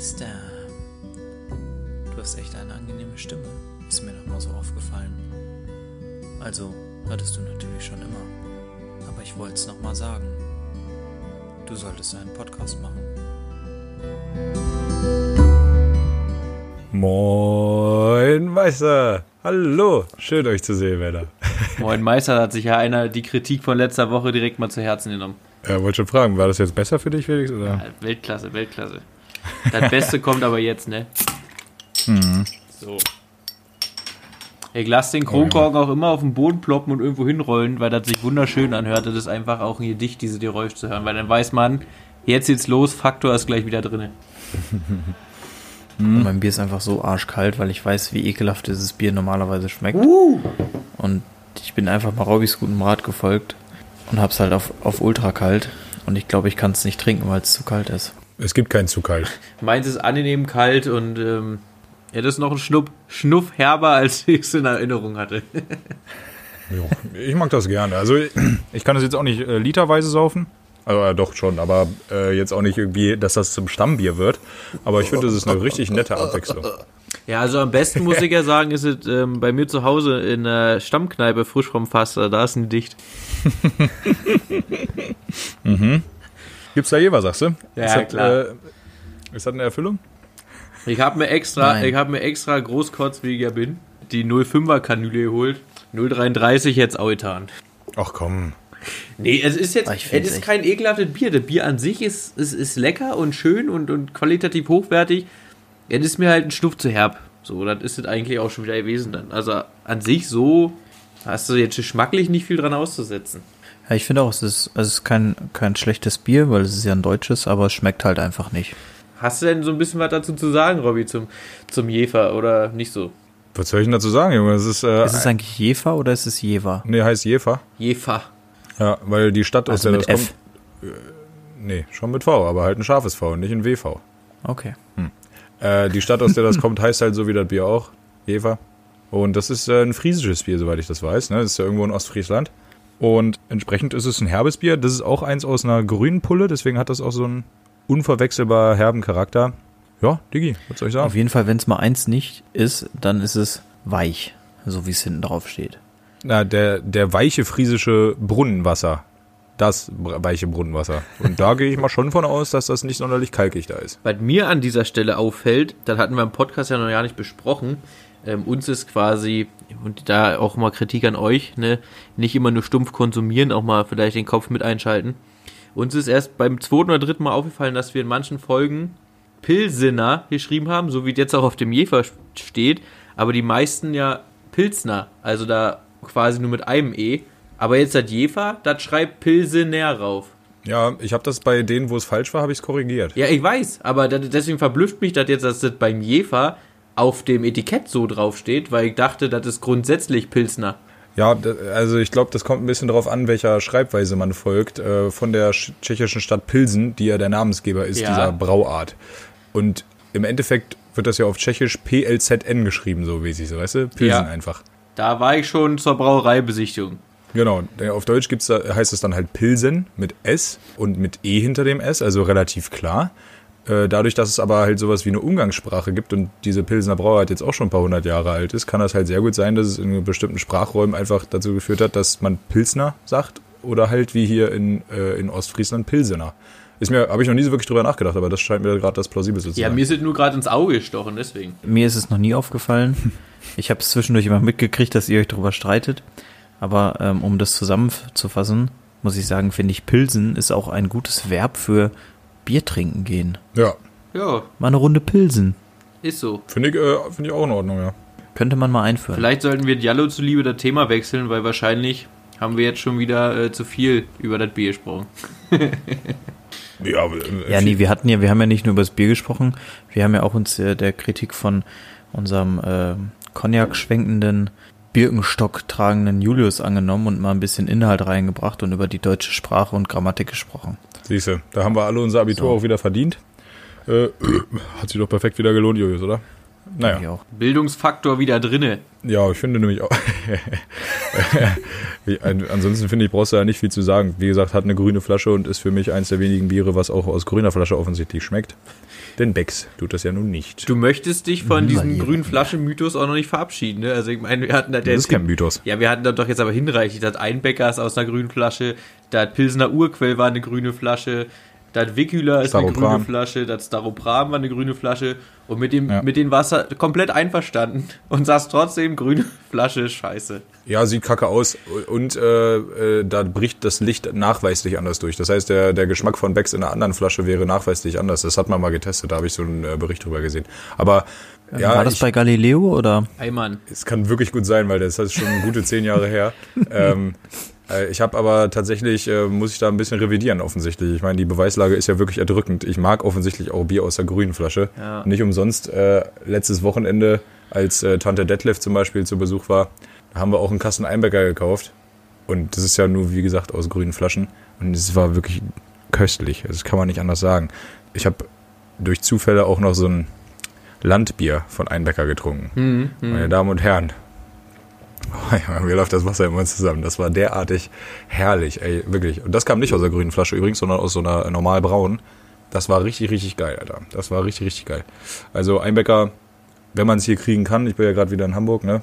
Meister. Du hast echt eine angenehme Stimme. Ist mir noch mal so aufgefallen. Also, hattest du natürlich schon immer. Aber ich wollte es noch mal sagen. Du solltest einen Podcast machen. Moin Meister. Hallo. Schön euch zu sehen, Männer. Moin Meister hat sich ja einer die Kritik von letzter Woche direkt mal zu Herzen genommen. Ja, wollte schon fragen, war das jetzt besser für dich, Felix? Oder? Ja, Weltklasse, Weltklasse. Das Beste kommt aber jetzt, ne? Mhm. So. Ich lasse den Kronkorken auch immer auf den Boden ploppen und irgendwo hinrollen, weil das sich wunderschön anhört. Das ist einfach auch ein Gedicht, diese Geräusche zu hören, weil dann weiß man, jetzt geht's los, Faktor ist gleich wieder drin. Und mein Bier ist einfach so arschkalt, weil ich weiß, wie ekelhaft dieses Bier normalerweise schmeckt. Uh. Und ich bin einfach mal Robbys gutem Rat gefolgt und hab's halt auf, auf ultra kalt. Und ich glaube, ich kann es nicht trinken, weil es zu kalt ist. Es gibt keinen zu kalt. Meins ist angenehm kalt und ähm, ja, das ist noch ein Schnupp, Schnuff herber, als ich es in Erinnerung hatte. Jo, ich mag das gerne. Also ich kann das jetzt auch nicht äh, literweise saufen. Also äh, doch schon, aber äh, jetzt auch nicht irgendwie, dass das zum Stammbier wird. Aber ich finde, das ist eine richtig nette Abwechslung. Ja, also am besten muss ich ja sagen, ist es ähm, bei mir zu Hause in der Stammkneipe frisch vom Fass, da ist ein Dicht. Gibt's da je was, sagst du? Ja, ist das, klar. Äh, ist das eine Erfüllung? Ich habe mir extra, Nein. ich habe mir extra großkotzwiger bin, die 05er Kanüle geholt. 033 jetzt auch getan. Ach komm. Nee, es ist jetzt, Ah, ich es ist echt- kein ekelhaftes Bier. Das Bier an sich ist, ist, ist lecker und schön und, und qualitativ hochwertig. Es ist mir halt ein Schnuff zu herb. So, das ist es eigentlich auch schon wieder gewesen dann. Also an sich so hast du jetzt geschmacklich nicht viel dran auszusetzen. Ja, ich finde auch, es ist, es ist kein, kein schlechtes Bier, weil es ist ja ein deutsches, aber es schmeckt halt einfach nicht. Hast du denn so ein bisschen was dazu zu sagen, Robby, zum, zum Jefer oder nicht so? Was soll ich denn dazu sagen, Junge? Es ist, äh, Ist es eigentlich Jefer oder ist es Jever? nee, heißt Jefer. Jefer. Ja, weil die Stadt, aus Also der mit das F. kommt. Äh, nee, schon mit V, aber halt ein scharfes V und nicht ein WV. Okay. Äh, die Stadt, aus der das kommt, heißt halt so wie das Bier auch. Jever. Und das ist äh, ein friesisches Bier, soweit ich das weiß. Ne? Das ist ja irgendwo in Ostfriesland. Und entsprechend ist es ein herbes Bier. Das ist auch eins aus einer grünen Pulle, deswegen hat das auch so einen unverwechselbar herben Charakter. Ja, Digi, was soll ich Auf sagen? jeden Fall, wenn es mal eins nicht ist, dann ist es weich, so wie es hinten drauf steht. Na, der, der weiche friesische Brunnenwasser. Das weiche Brunnenwasser. Und da gehe ich mal schon von aus, dass das nicht sonderlich kalkig da ist. Was mir an dieser Stelle auffällt, das hatten wir im Podcast ja noch gar nicht besprochen, ähm, uns ist quasi, und da auch mal Kritik an euch, ne, nicht immer nur stumpf konsumieren, auch mal vielleicht den Kopf mit einschalten. Uns ist erst beim zweiten oder dritten Mal aufgefallen, dass wir in manchen Folgen Pilsener geschrieben haben, so wie es jetzt auch auf dem Jefer steht, aber die meisten ja Pilsner, also da quasi nur mit einem E. Aber jetzt das Jefer, das schreibt Pilsener rauf. Ja, ich habe das bei denen, wo es falsch war, habe ich es korrigiert. Ja, ich weiß, aber deswegen verblüfft mich das jetzt, dass das beim Jefer auf dem Etikett so draufsteht, weil ich dachte, das ist grundsätzlich Pilsner. Ja, also ich glaube, das kommt ein bisschen darauf an, welcher Schreibweise man folgt. Äh, von der sch- tschechischen Stadt Pilsen, die ja der Namensgeber ist Ja. dieser Brauart. Und im Endeffekt wird das ja auf Tschechisch PLZN geschrieben, so mäßig, so weißt du? Pilsen Ja. einfach. Da war ich schon zur Brauereibesichtigung. Genau, auf Deutsch gibt's da, heißt es dann halt Pilsen mit S und mit E hinter dem S, also relativ klar. Äh, Dadurch, dass es aber halt sowas wie eine Umgangssprache gibt und diese Pilsener Brauart jetzt auch schon ein paar hundert Jahre alt ist, kann das halt sehr gut sein, dass es in bestimmten Sprachräumen einfach dazu geführt hat, dass man Pilsner sagt oder halt wie hier in, äh, in Ostfriesland Pilsener. Ist mir, habe ich noch nie so wirklich drüber nachgedacht, aber das scheint mir gerade das plausibelste zu Ja, sein. mir ist es nur gerade ins Auge gestochen, deswegen. Mir ist es noch nie aufgefallen. Ich habe es zwischendurch immer mitgekriegt, dass ihr euch darüber streitet. Aber ähm, um das zusammenzufassen, muss ich sagen, finde ich, Pilsen ist auch ein gutes Verb für Bier trinken gehen. ja, Ja, Mal eine Runde Pilsen. ist so. finde ich, äh, finde ich auch in Ordnung, ja. Könnte man mal einführen. Vielleicht sollten wir Diallo zuliebe das Thema wechseln, weil wahrscheinlich haben wir jetzt schon wieder äh, zu viel über das Bier gesprochen. Ja, äh, Ja, nee, wir hatten ja, wir haben ja nicht nur über das Bier gesprochen, wir haben ja auch uns äh, der Kritik von unserem äh, Cognac schwenkenden, Birkenstock tragenden Julius angenommen und mal ein bisschen Inhalt reingebracht und über die deutsche Sprache und Grammatik gesprochen. Siehste, da haben wir alle unser Abitur So. auch wieder verdient. Äh, hat sich doch perfekt wieder gelohnt, Julius, oder? Naja. Denke ich auch. Bildungsfaktor wieder drinne. Ja, ich finde nämlich auch. Ansonsten finde ich, brauchst du ja nicht viel zu sagen. Wie gesagt, hat eine grüne Flasche und ist für mich eins der wenigen Biere, was auch aus grüner Flasche offensichtlich schmeckt. Denn Becks tut das ja nun nicht. Du möchtest dich von diesem grünen Flaschen-Mythos auch noch nicht verabschieden, ne? Also ich meine, wir hatten da Das ist kein Mythos. Ja, wir hatten da doch jetzt aber hinreichend. Das Einbäcker ist aus einer grünen Flasche, das Pilsener Urquell war eine grüne Flasche, das Wickhüler ist eine grüne Flasche, das Staropram war eine grüne Flasche und mit dem, Ja. mit dem Wasser komplett einverstanden und sagst trotzdem, grüne Flasche, scheiße. Ja, sieht kacke aus und äh, äh, da bricht das Licht nachweislich anders durch. Das heißt, der, der Geschmack von Becks in einer anderen Flasche wäre nachweislich anders. Das hat man mal getestet, da habe ich so einen äh, Bericht drüber gesehen. Aber ja, War das ich, bei Galileo oder? Ey Mann, es kann wirklich gut sein, weil das ist schon gute zehn Jahre her. ähm, äh, ich habe aber tatsächlich, äh, muss ich da ein bisschen revidieren offensichtlich. Ich meine, die Beweislage ist ja wirklich erdrückend. Ich mag offensichtlich auch Bier aus der grünen Flasche. Ja. Nicht umsonst äh, letztes Wochenende, als äh, Tante Detlef zum Beispiel zu Besuch war, haben wir auch einen Kasten Einbecker gekauft. Und das ist ja nur, wie gesagt, aus grünen Flaschen. Und es war wirklich köstlich. Das kann man nicht anders sagen. Ich habe durch Zufälle auch noch so ein Landbier von Einbecker getrunken. hm, hm. Meine Damen und Herren. Ja, mir läuft das Wasser immer zusammen. Das war derartig herrlich, ey, wirklich. Und das kam nicht aus der grünen Flasche übrigens, sondern aus so einer normal braunen. Das war richtig, richtig geil, Alter. Das war richtig, richtig geil. Also Einbecker, wenn man es hier kriegen kann, ich bin ja gerade wieder in Hamburg, ne?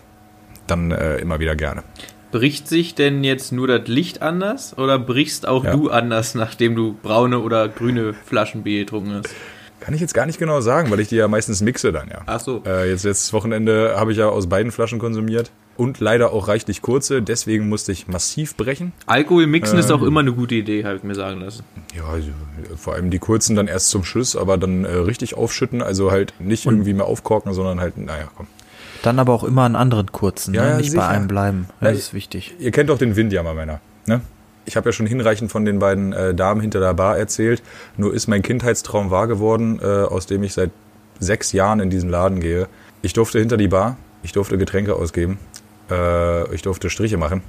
Dann äh, immer wieder gerne. bricht sich denn jetzt nur das Licht anders oder brichst auch Ja. du anders, nachdem du braune oder grüne Flaschenbier getrunken hast? Kann ich jetzt gar nicht genau sagen, weil ich die ja meistens mixe dann, ja. Ach so. Äh, jetzt letztes Wochenende habe ich ja aus beiden Flaschen konsumiert. Und leider auch reichlich kurze, deswegen musste ich massiv brechen. Alkohol mixen ist Ähm. auch immer eine gute Idee, habe ich mir sagen lassen. Ja, also, vor allem die kurzen dann erst zum Schluss, aber dann äh, richtig aufschütten, also halt nicht irgendwie mehr aufkorken, sondern halt, naja, komm. Dann aber auch immer an anderen kurzen, Ja, ne? ja, nicht sicher. bei einem bleiben. Ja, Das ist wichtig. Ihr kennt doch den Windjammer, Männer, ne? Ich habe ja schon hinreichend von den beiden äh, Damen hinter der Bar erzählt. Nur ist mein Kindheitstraum wahr geworden, äh, aus dem ich seit sechs Jahren in diesen Laden gehe. Ich durfte hinter die Bar, ich durfte Getränke ausgeben, äh, ich durfte Striche machen.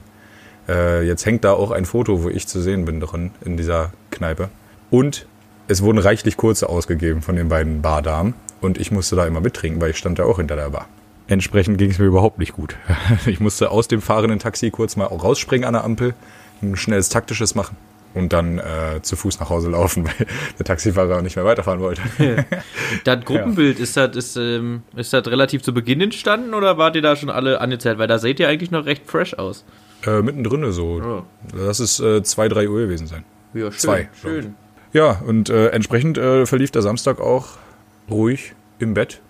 Äh, jetzt hängt da auch ein Foto, wo ich zu sehen bin drin in dieser Kneipe. Und es wurden reichlich kurze ausgegeben von den beiden Bardamen. Und ich musste da immer mittrinken, weil ich stand da auch hinter der Bar. Entsprechend ging es mir überhaupt nicht gut. Ich musste aus dem fahrenden Taxi kurz mal rausspringen an der Ampel, ein schnelles taktisches machen und dann äh, zu Fuß nach Hause laufen, weil der Taxifahrer nicht mehr weiterfahren wollte. Das Gruppenbild, ist das, ist, ähm, ist das relativ zu Beginn entstanden oder wart ihr da schon alle angezählt? Weil da seht ihr eigentlich noch recht fresh aus. äh, mittendrin so. Oh. Lass es äh, zwei, drei Uhr gewesen sein. Ja, schön. Zwei, Schön. Ja, und äh, entsprechend äh, verlief der Samstag auch ruhig im Bett.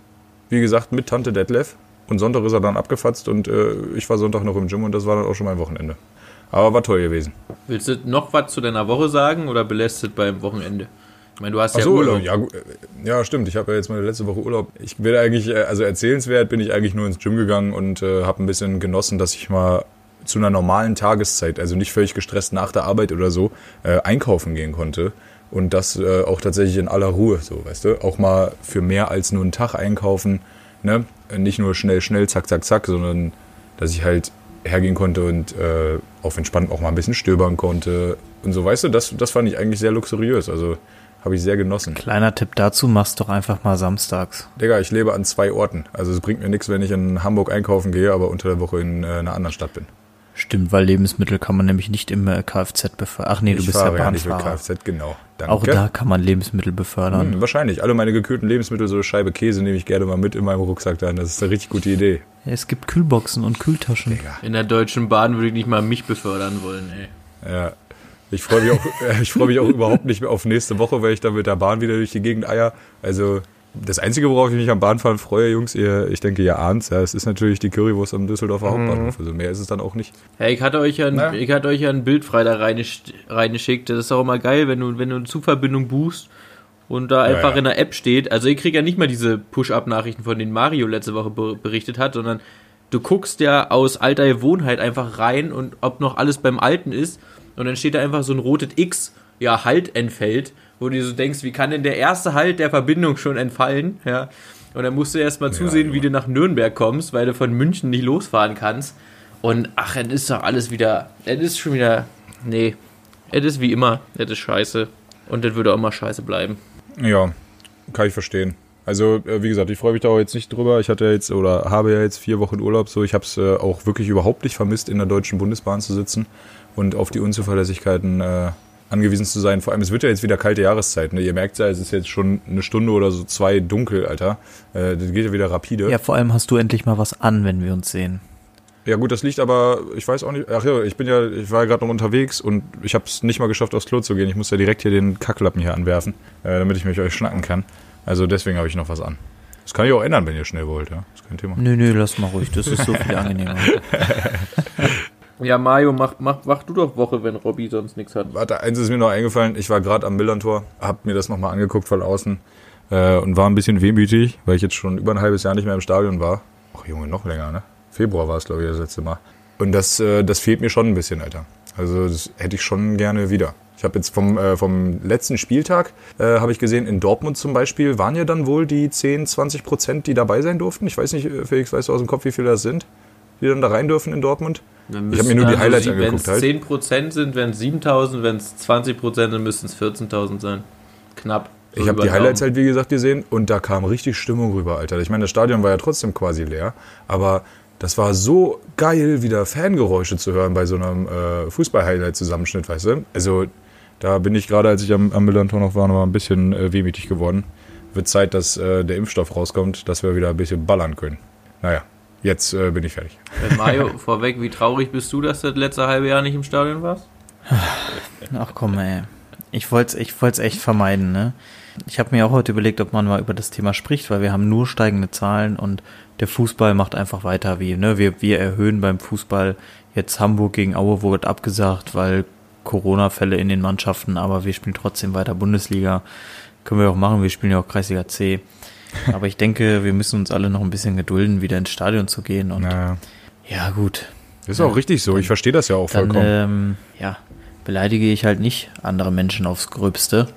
Wie gesagt, mit Tante Detlef. Und Sonntag ist er dann abgefatzt und äh, ich war Sonntag noch im Gym und das war dann auch schon mein Wochenende. Aber war toll gewesen. Willst du noch was zu deiner Woche sagen oder belässt es beim Wochenende? Ich meine, du hast Ach ja so, Urlaub. ja, äh, ja, stimmt. Ich habe ja jetzt meine letzte Woche Urlaub. Ich bin eigentlich, äh, also erzählenswert, bin ich eigentlich nur ins Gym gegangen und äh, habe ein bisschen genossen, dass ich mal zu einer normalen Tageszeit, also nicht völlig gestresst nach der Arbeit oder so, äh, einkaufen gehen konnte. Und das äh, auch tatsächlich in aller Ruhe, so, weißt du? Auch mal für mehr als nur einen Tag einkaufen, ne? Nicht nur schnell, schnell, zack, zack, zack, sondern dass ich halt hergehen konnte und äh, auf entspannt auch mal ein bisschen stöbern konnte und so, weißt du? Das, das fand ich eigentlich sehr luxuriös, also habe ich sehr genossen. Kleiner Tipp dazu, mach's doch einfach mal samstags. Digga, ich lebe an zwei Orten. Also es bringt mir nichts, wenn ich in Hamburg einkaufen gehe, aber unter der Woche in äh, einer anderen Stadt bin. Stimmt, weil Lebensmittel kann man nämlich nicht im äh, Kfz befördern. Ach nee, du ich bist ja fahre ja nicht mit Bahnfahrer. Kfz, genau. Danke. Auch da kann man Lebensmittel befördern. Hm, wahrscheinlich. Alle meine gekühlten Lebensmittel, so eine Scheibe Käse, nehme ich gerne mal mit in meinem Rucksack dann. Das ist eine richtig gute Idee. Es gibt Kühlboxen und Kühltaschen. Digga. In der Deutschen Bahn würde ich nicht mal mich befördern wollen, ey. Ja. Ich freue mich, auch, ich freu mich auch überhaupt nicht mehr auf nächste Woche, weil ich dann mit der Bahn wieder durch die Gegend eier. Also das Einzige, worauf ich mich am Bahnfahren freue, Jungs, ihr, ich denke, ihr ahnt's, ja, es ist natürlich die Currywurst am Düsseldorfer Hauptbahnhof. Also mehr ist es dann auch nicht. Hey, ich hatte euch ja ein, ich hatte euch ja ein Bild Freitag reingesch- reingeschickt. Das ist auch immer geil, wenn du, wenn du eine Zugverbindung buchst und da einfach ja. in der App steht. Also ich kriege ja nicht mal diese Push-Up-Nachrichten, von denen Mario letzte Woche be berichtet hat, sondern du guckst ja aus alter Gewohnheit einfach rein und ob noch alles beim Alten ist. Und dann steht da einfach so ein rotes X, ja, Halt entfällt, wo du so denkst, wie kann denn der erste Halt der Verbindung schon entfallen? Ja. Und dann musst du erst mal zusehen, wie Junge. du nach Nürnberg kommst, weil du von München nicht losfahren kannst. Und ach, es ist doch alles wieder. Es ist schon wieder. Nee. Es ist wie immer. Es ist scheiße. Und das würde auch immer scheiße bleiben. Ja, kann ich verstehen. Also, äh, wie gesagt, ich freue mich da auch jetzt nicht drüber. Ich hatte jetzt oder habe ja jetzt vier Wochen Urlaub, so ich habe es äh, auch wirklich überhaupt nicht vermisst, in der Deutschen Bundesbahn zu sitzen und auf die Unzuverlässigkeiten äh, angewiesen zu sein. Vor allem, es wird ja jetzt wieder kalte Jahreszeit. Ne? Ihr merkt ja, es ist jetzt schon eine Stunde oder so zwei dunkel, Alter. Äh, das geht ja wieder rapide. Ja, vor allem hast du endlich mal was an, wenn wir uns sehen. Ja gut, das liegt aber, ich weiß auch nicht, ach ja, ich bin ja, ich war ja gerade noch unterwegs und ich habe es nicht mal geschafft, aufs Klo zu gehen. Ich muss ja direkt hier den Kacklappen hier anwerfen, äh, damit ich mich euch schnacken kann. Also deswegen habe ich noch was an. Das kann ich auch ändern, wenn ihr schnell wollt, ja. Das ist kein Thema. Nö, nö, lass mal ruhig, das ist so viel angenehmer. Ja, Mario, mach, mach, mach du doch Woche, wenn Robby sonst nichts hat. Warte, eins ist mir noch eingefallen. Ich war gerade am Millantor, hab mir das nochmal angeguckt von außen äh, und war ein bisschen wehmütig, weil ich jetzt schon über ein halbes Jahr nicht mehr im Stadion war. Ach Junge, noch länger, ne? Februar war es, glaube ich, das letzte Mal. Und das, äh, das fehlt mir schon ein bisschen, Alter. Also das hätte ich schon gerne wieder. Ich habe jetzt vom, äh, vom letzten Spieltag, äh, habe ich gesehen, in Dortmund zum Beispiel waren ja dann wohl die 10, 20 Prozent, die dabei sein durften. Ich weiß nicht, äh, Felix, weißt du aus dem Kopf, wie viele das sind, die dann da rein dürfen in Dortmund? Ich habe mir nur die Highlights Wenn angeguckt es halt. 10% sind, wenn es 7000, wenn es 20% sind, müssten es 14.000 sein. Knapp. So Ich habe die Highlights halt, wie gesagt, gesehen und da kam richtig Stimmung rüber, Alter. Ich meine, das Stadion war ja trotzdem quasi leer, aber das war so geil, wieder Fangeräusche zu hören bei so einem äh, Fußball-Highlight-Zusammenschnitt, weißt du? Also da bin ich gerade, als ich am, am Millantor noch war, noch mal ein bisschen äh, wehmütig geworden. Wird Zeit, dass äh, der Impfstoff rauskommt, dass wir wieder ein bisschen ballern können. Naja, jetzt äh, bin ich fertig. Äh, Mario, vorweg, wie traurig bist du, dass du das letzte halbe Jahr nicht im Stadion warst? Ach komm, ey. Ich wollte es ich wollt's echt vermeiden, ne? Ich habe mir auch heute überlegt, ob man mal über das Thema spricht, weil wir haben nur steigende Zahlen und der Fußball macht einfach weiter wie, ne? Wir, wir erhöhen beim Fußball jetzt Hamburg gegen Aue wurde abgesagt, weil Corona-Fälle in den Mannschaften, aber wir spielen trotzdem weiter Bundesliga. Können wir auch machen, wir spielen ja auch Kreisliga C. Aber ich denke, wir müssen uns alle noch ein bisschen gedulden, wieder ins Stadion zu gehen und Naja. ja gut, Ist auch richtig so, ich verstehe das ja auch dann vollkommen. ähm, ja, beleidige ich halt nicht andere Menschen aufs Gröbste,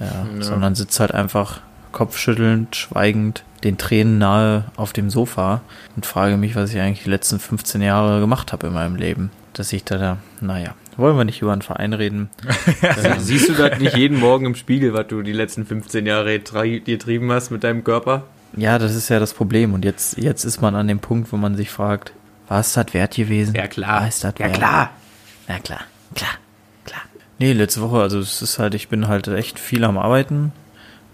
ja, Ja. sondern sitze halt einfach kopfschüttelnd, schweigend, den Tränen nahe auf dem Sofa und frage mich, was ich eigentlich die letzten 15 Jahre gemacht habe in meinem Leben. Dass ich da, da naja, wollen wir nicht über einen Verein reden. Sie- Siehst du das nicht jeden Morgen im Spiegel, was du die letzten 15 Jahre tri getrieben hast mit deinem Körper? Ja, das ist ja das Problem. Und jetzt, jetzt ist man an dem Punkt, wo man sich fragt, war es das wert gewesen? Ja, klar. War es das Ja, wert? klar. Klar, klar, klar. Nee, letzte Woche, also es ist halt, ich bin halt echt viel am Arbeiten.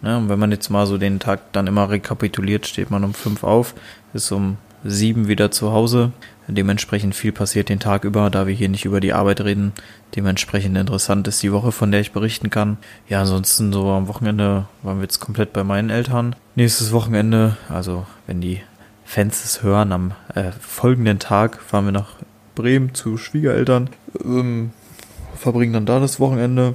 Ne? Und wenn man jetzt mal so den Tag dann immer rekapituliert, steht man um fünf auf, ist um sieben wieder zu Hause. Dementsprechend viel passiert den Tag über, da wir hier nicht über die Arbeit reden. Dementsprechend interessant ist die Woche, von der ich berichten kann. Ja, ansonsten so am Wochenende waren wir jetzt komplett bei meinen Eltern. Nächstes Wochenende, also wenn die Fans es hören, am äh, folgenden Tag fahren wir nach Bremen zu Schwiegereltern. Ähm, verbringen dann da das Wochenende,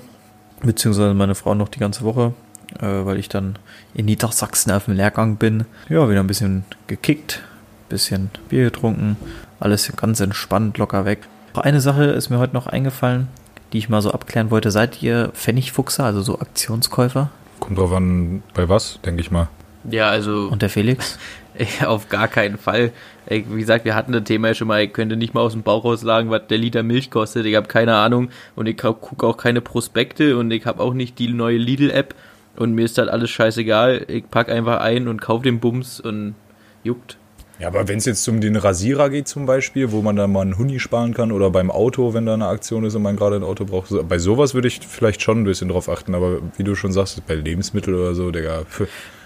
beziehungsweise meine Frau noch die ganze Woche, äh, weil ich dann in Niedersachsen auf dem Lehrgang bin. Ja, wieder ein bisschen gekickt, bisschen Bier getrunken, alles ganz entspannt, locker weg. Eine Sache ist mir heute noch eingefallen, die ich mal so abklären wollte. Seid ihr Pfennigfuchser, also so Aktionskäufer? Kommt drauf an, bei was, denke ich mal. Ja, also Und der Felix? auf gar keinen Fall. Ey, wie gesagt, wir hatten das Thema ja schon mal, ich könnte nicht mal aus dem Bauch rauslagen, was der Liter Milch kostet. Ich habe keine Ahnung und ich gucke auch keine Prospekte und ich habe auch nicht die neue Lidl-App und mir ist das alles scheißegal. Ich pack einfach ein und kauf den Bums und juckt. Ja, aber wenn es jetzt um den Rasierer geht zum Beispiel, wo man dann mal einen Huni sparen kann oder beim Auto, wenn da eine Aktion ist und man gerade ein Auto braucht, bei sowas würde ich vielleicht schon ein bisschen drauf achten, aber wie du schon sagst, bei Lebensmitteln oder so, Digga,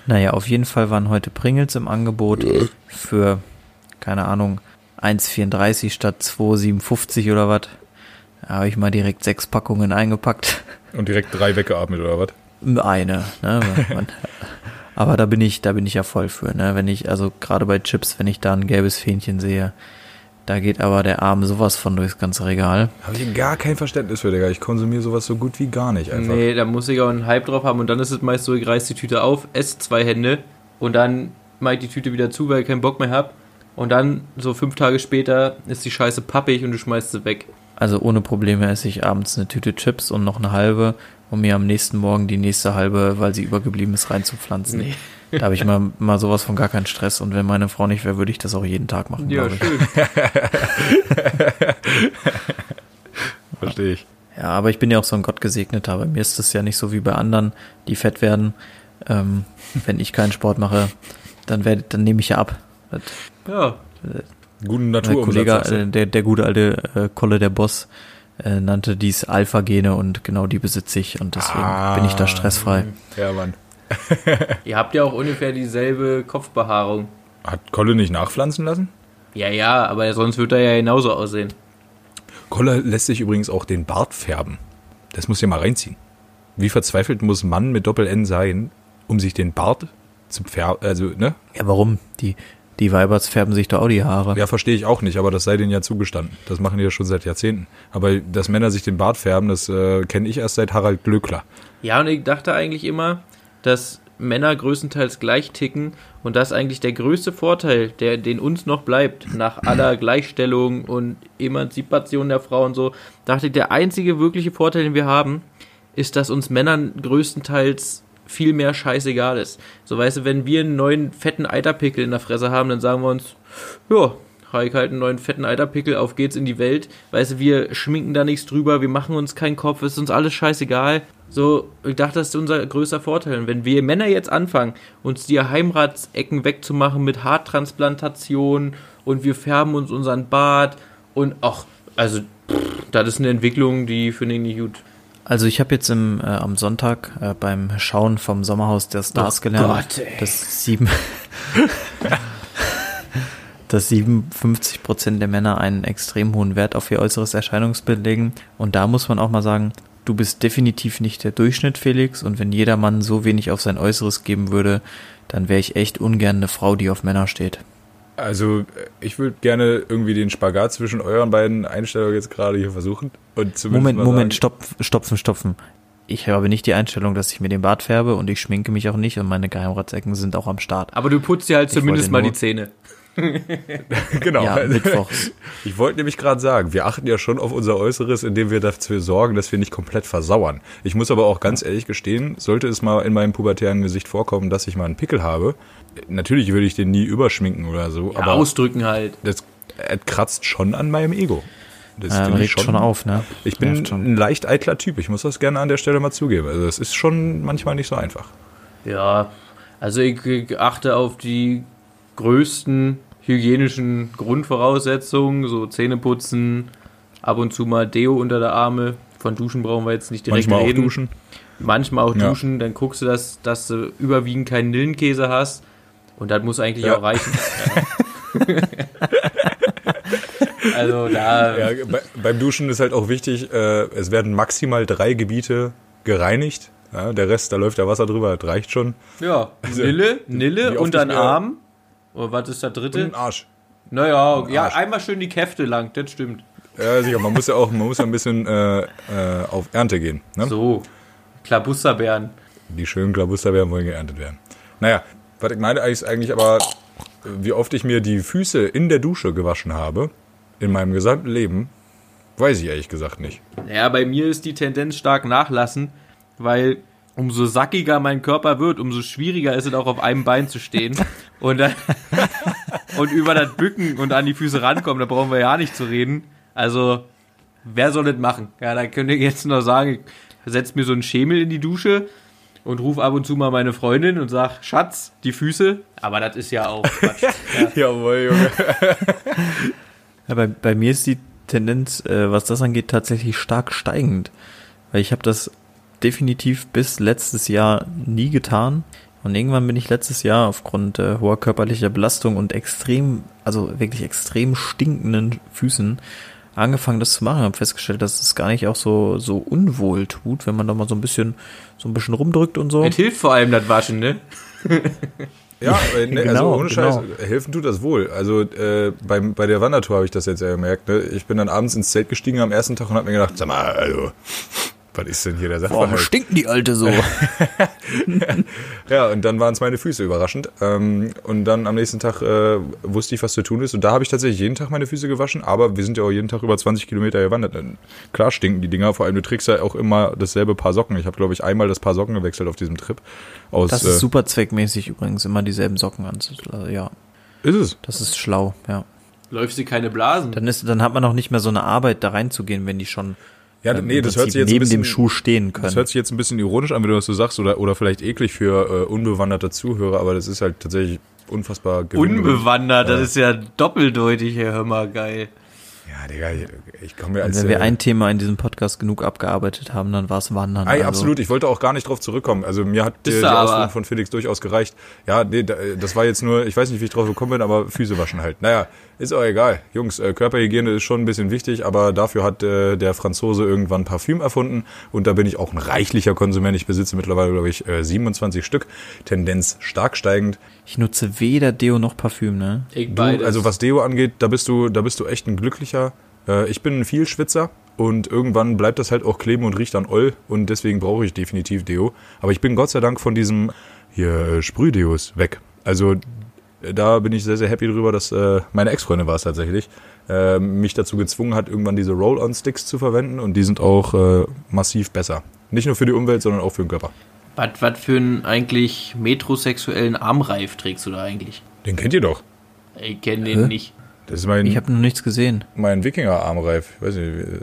Naja, auf jeden Fall waren heute Pringles im Angebot für, keine Ahnung, 1,34 statt 2,57 oder was. Da habe ich mal direkt sechs Packungen eingepackt. und direkt drei weggeatmet oder was? Eine, ne? Man- Aber da bin ich, da bin ich ja voll für, ne? Wenn ich, also gerade bei Chips, wenn ich da ein gelbes Fähnchen sehe, da geht aber der Arm sowas von durchs ganze Regal. Habe ich gar kein Verständnis für, Digga. Ich konsumiere sowas so gut wie gar nicht einfach. Nee, da muss ich auch einen Hype drauf haben und dann ist es meist so, ich reiß die Tüte auf, esse zwei Hände und dann mach ich die Tüte wieder zu, weil ich keinen Bock mehr hab. Und dann, so fünf Tage später, ist die Scheiße pappig und du schmeißt sie weg. Also ohne Probleme esse ich abends eine Tüte Chips und noch eine halbe, um mir am nächsten Morgen die nächste halbe, weil sie übergeblieben ist, reinzupflanzen. Nee. Da habe ich mal, mal sowas von gar keinen Stress und wenn meine Frau nicht wäre, würde ich das auch jeden Tag machen, Ja, glaube ich. schön. Verstehe ich. Ja, aber ich bin ja auch so ein Gottgesegneter. Bei mir ist das ja nicht so wie bei anderen, die fett werden. Ähm, wenn ich keinen Sport mache, dann werde, dann nehme ich ja ab. Das, Ja, Guten der Naturumsatz. Kollege, äh, der, der gute alte äh, Kolle, der Boss, äh, nannte dies Alpha-Gene und genau die besitze ich und deswegen Ah. bin ich da stressfrei. Ja, Mann. ihr habt ja auch ungefähr dieselbe Kopfbehaarung. Hat Kolle nicht nachpflanzen lassen? Ja, ja, aber sonst wird er ja genauso aussehen. Kolle lässt sich übrigens auch den Bart färben. Das muss ihr mal reinziehen. Wie verzweifelt muss Mann mit Doppel-N sein, um sich den Bart zu färben? Also, ne? Ja, warum? Die, die Weibers färben sich da auch die Haare. Ja, verstehe ich auch nicht, aber das sei denen ja zugestanden. Das machen die ja schon seit Jahrzehnten. Aber dass Männer sich den Bart färben, das äh, kenne ich erst seit Harald Glöckler. Ja, und ich dachte eigentlich immer, dass Männer größtenteils gleich ticken und das eigentlich der größte Vorteil, der den uns noch bleibt, nach aller Gleichstellung und Emanzipation der Frau und so, dachte ich, der einzige wirkliche Vorteil, den wir haben, ist, dass uns Männern größtenteils viel mehr scheißegal ist. So weißt du, wenn wir einen neuen fetten Eiterpickel in der Fresse haben, dann sagen wir uns, ja, Reik halt einen neuen fetten Eiterpickel, auf geht's in die Welt. Weißt du, wir schminken da nichts drüber, wir machen uns keinen Kopf, ist uns alles scheißegal. So, ich dachte, das ist unser größter Vorteil. Und wenn wir Männer jetzt anfangen, uns die Heimratsecken wegzumachen mit Haartransplantation und wir färben uns unseren Bart und ach, also, pff, das ist eine Entwicklung, die finde ich nicht gut. Also ich habe jetzt im, äh, am Sonntag äh, beim Schauen vom Sommerhaus der Stars Oh gelernt, Gott, dass sieben, dass 57 Prozent der Männer einen extrem hohen Wert auf ihr äußeres Erscheinungsbild legen. Und da muss man auch mal sagen, du bist definitiv nicht der Durchschnitt, Felix. Und wenn jeder Mann so wenig auf sein Äußeres geben würde, dann wäre ich echt ungern eine Frau, die auf Männer steht. Also, äh, ich würde gerne irgendwie den Spagat zwischen euren beiden Einstellungen jetzt gerade hier versuchen. Und Moment, mal Moment, sagen, stopp, stopfen, stopfen. Ich habe nicht die Einstellung, dass ich mir den Bart färbe und ich schminke mich auch nicht und meine Geheimratsecken sind auch am Start. Aber du putzt dir halt Ich zumindest mal die Zähne. Genau. Ja, mittwochs. Ich wollte nämlich gerade sagen, wir achten ja schon auf unser Äußeres, indem wir dafür sorgen, dass wir nicht komplett versauern. Ich muss aber auch ganz ehrlich gestehen, sollte es mal in meinem pubertären Gesicht vorkommen, dass ich mal einen Pickel habe, natürlich würde ich den nie überschminken oder so, Ja, aber ausdrücken halt. das äh, kratzt schon an meinem Ego. Das Ja, regt schon auf, ne? Ich bin schon. ein leicht eitler Typ, ich muss das gerne an der Stelle mal zugeben. Also es ist schon manchmal nicht so einfach. Ja, also ich, ich achte auf die größten hygienischen Grundvoraussetzungen, so Zähneputzen, ab und zu mal Deo unter der Arme. Von Duschen brauchen wir jetzt nicht direkt manchmal reden. auch duschen. Manchmal auch Ja. duschen, dann guckst du, dass, dass du überwiegend keinen Lillenkäse hast. Und das muss eigentlich Ja. auch reichen. also da, Ja, bei, beim Duschen ist halt auch wichtig, äh, es werden maximal drei Gebiete gereinigt. Ja, der Rest, da läuft der Wasser drüber, das reicht schon. ja, Nille, wie Nille unter ich den mir- Arm. Oder was ist der Und dritte? den Arsch. Naja, ja, Arsch. einmal schön die Käfte lang, das stimmt. Ja, sicher, man muss ja auch, man muss ja ein bisschen äh, äh, auf Ernte gehen. Ne? So, Klabusterbeeren. Die schönen Klabusterbeeren wollen geerntet werden. Naja, was ich meine eigentlich, ist eigentlich aber, wie oft ich mir die Füße in der Dusche gewaschen habe, in meinem gesamten Leben, weiß ich ehrlich gesagt nicht. Ja, bei mir ist die Tendenz stark nachlassen, weil umso sackiger mein Körper wird, umso schwieriger ist es auch auf einem Bein zu stehen. Und, dann, und über das Bücken und an die Füße rankommen, da brauchen wir ja nicht zu reden. Also, wer soll das machen? Ja, da könnte ich jetzt noch sagen, ich setze mir so einen Schemel in die Dusche und rufe ab und zu mal meine Freundin und sag, Schatz, die Füße. Aber das ist ja auch Quatsch. Ja. Jawohl, Junge. Ja, bei, bei mir ist die Tendenz, äh, was das angeht, tatsächlich stark steigend. Weil ich habe das definitiv bis letztes Jahr nie getan. Und irgendwann bin ich letztes Jahr aufgrund äh, hoher körperlicher Belastung und extrem, also wirklich extrem stinkenden Füßen angefangen, das zu machen. Habe festgestellt, dass es gar nicht auch so so unwohl tut, wenn man da mal so ein bisschen so ein bisschen rumdrückt und so. Es hilft vor allem das Waschen, ne? Ja, aber, ne, also Genau, ohne Scheiß, genau. helfen tut das wohl. Also äh, beim, bei der Wandertour habe ich das jetzt ja gemerkt. Ne? Ich bin dann abends ins Zelt gestiegen am ersten Tag und habe mir gedacht, sag mal, also, was ist denn hier der Warum Sachverhalt? stinken die Alte so? Ja, und dann waren es meine Füße überraschend. Ähm, und dann am nächsten Tag äh, wusste ich, was zu tun ist. Und da habe ich tatsächlich jeden Tag meine Füße gewaschen. Aber wir sind ja auch jeden Tag über 20 Kilometer gewandert. Dann, klar stinken die Dinger. Vor allem, du trägst ja auch immer dasselbe Paar Socken. Ich habe, glaube ich, einmal das Paar Socken gewechselt auf diesem Trip. Aus, Das äh, ist super zweckmäßig übrigens, immer dieselben Socken anzuschlagen. Ja, ist es. das ist schlau, ja. Läuft sie keine Blasen. Dann ist, dann hat man auch nicht mehr so eine Arbeit, da reinzugehen, wenn die schon Ja, nee, das hört sich jetzt ein neben bisschen- dem Schuh stehen können. Das hört sich jetzt ein bisschen ironisch an, wenn du das so sagst, oder, oder vielleicht eklig für äh, unbewanderte Zuhörer, aber das ist halt tatsächlich unfassbar gewinnbringend. Unbewandert, das ist ja doppeldeutig, Herr Hör mal, geil. Ja, Digga, ich komme Und als. wenn wir äh, ein Thema in diesem Podcast genug abgearbeitet haben, dann war es Wandern. Ey, also. absolut, ich wollte auch gar nicht drauf zurückkommen. Also mir hat die, Ist die. Ausführung von Felix durchaus gereicht. Ja, nee, da- das war jetzt nur, ich weiß nicht, wie ich drauf gekommen bin, aber Füße waschen halt. Naja, ist auch egal. Jungs, äh, Körperhygiene ist schon ein bisschen wichtig, aber dafür hat äh, der Franzose irgendwann Parfüm erfunden und da bin ich auch ein reichlicher Konsument. Ich besitze mittlerweile, glaube ich, äh, 27 Stück, Tendenz stark steigend. Ich nutze weder Deo noch Parfüm, ne? Ich Du, also was Deo angeht, da bist du, da bist du echt ein glücklicher. Äh, ich bin ein Vielschwitzer und irgendwann bleibt das halt auch kleben und riecht an Oll und deswegen brauche ich definitiv Deo. Aber ich bin Gott sei Dank von diesem hier äh, Sprühdeos weg. Also äh, da bin ich sehr, sehr happy drüber, dass äh, meine Ex-Freundin war es tatsächlich, äh, mich dazu gezwungen hat, irgendwann diese Roll-on-Sticks zu verwenden und die sind auch äh, massiv besser. Nicht nur für die Umwelt, sondern auch für den Körper. Was, was für einen eigentlich metrosexuellen Armreif trägst du da eigentlich? Den kennt ihr doch. Ich kenne den Hä? nicht. Das ist mein, Ich habe noch nichts gesehen. mein Wikinger-Armreif. Ich weiß nicht, äh,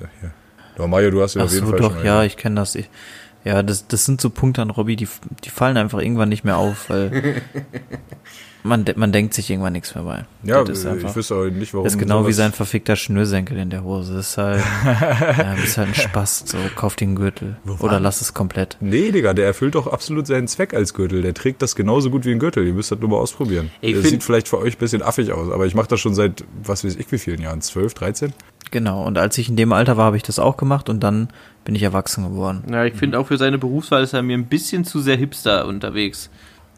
hier. Mario, du hast den Ach auf jeden so, Fall doch, schon ja, ich kenne das. Ich, ja, das, das sind so Punkte an Robby, die, die fallen einfach irgendwann nicht mehr auf, weil man, man denkt sich irgendwann nichts mehr bei. Ja, das ist, äh, einfach, ich wüsste auch nicht, warum. das ist genau wie sein verfickter Schnürsenkel in der Hose. Das ist halt, ja, das ist halt ein Spaß. So, kauf den Gürtel. Wovon? Oder lass es komplett. Nee, Digga, der erfüllt doch absolut seinen Zweck als Gürtel. Der trägt das genauso gut wie ein Gürtel. Ihr müsst das nur mal ausprobieren. Ich der sieht vielleicht für euch ein bisschen affig aus, aber ich mache das schon seit, was weiß ich, wie vielen Jahren? 12, 13? Genau. Und als ich in dem Alter war, habe ich das auch gemacht und dann bin ich erwachsen geworden. Ja, ich finde auch für seine Berufswahl ist er mir ein bisschen zu sehr hipster unterwegs.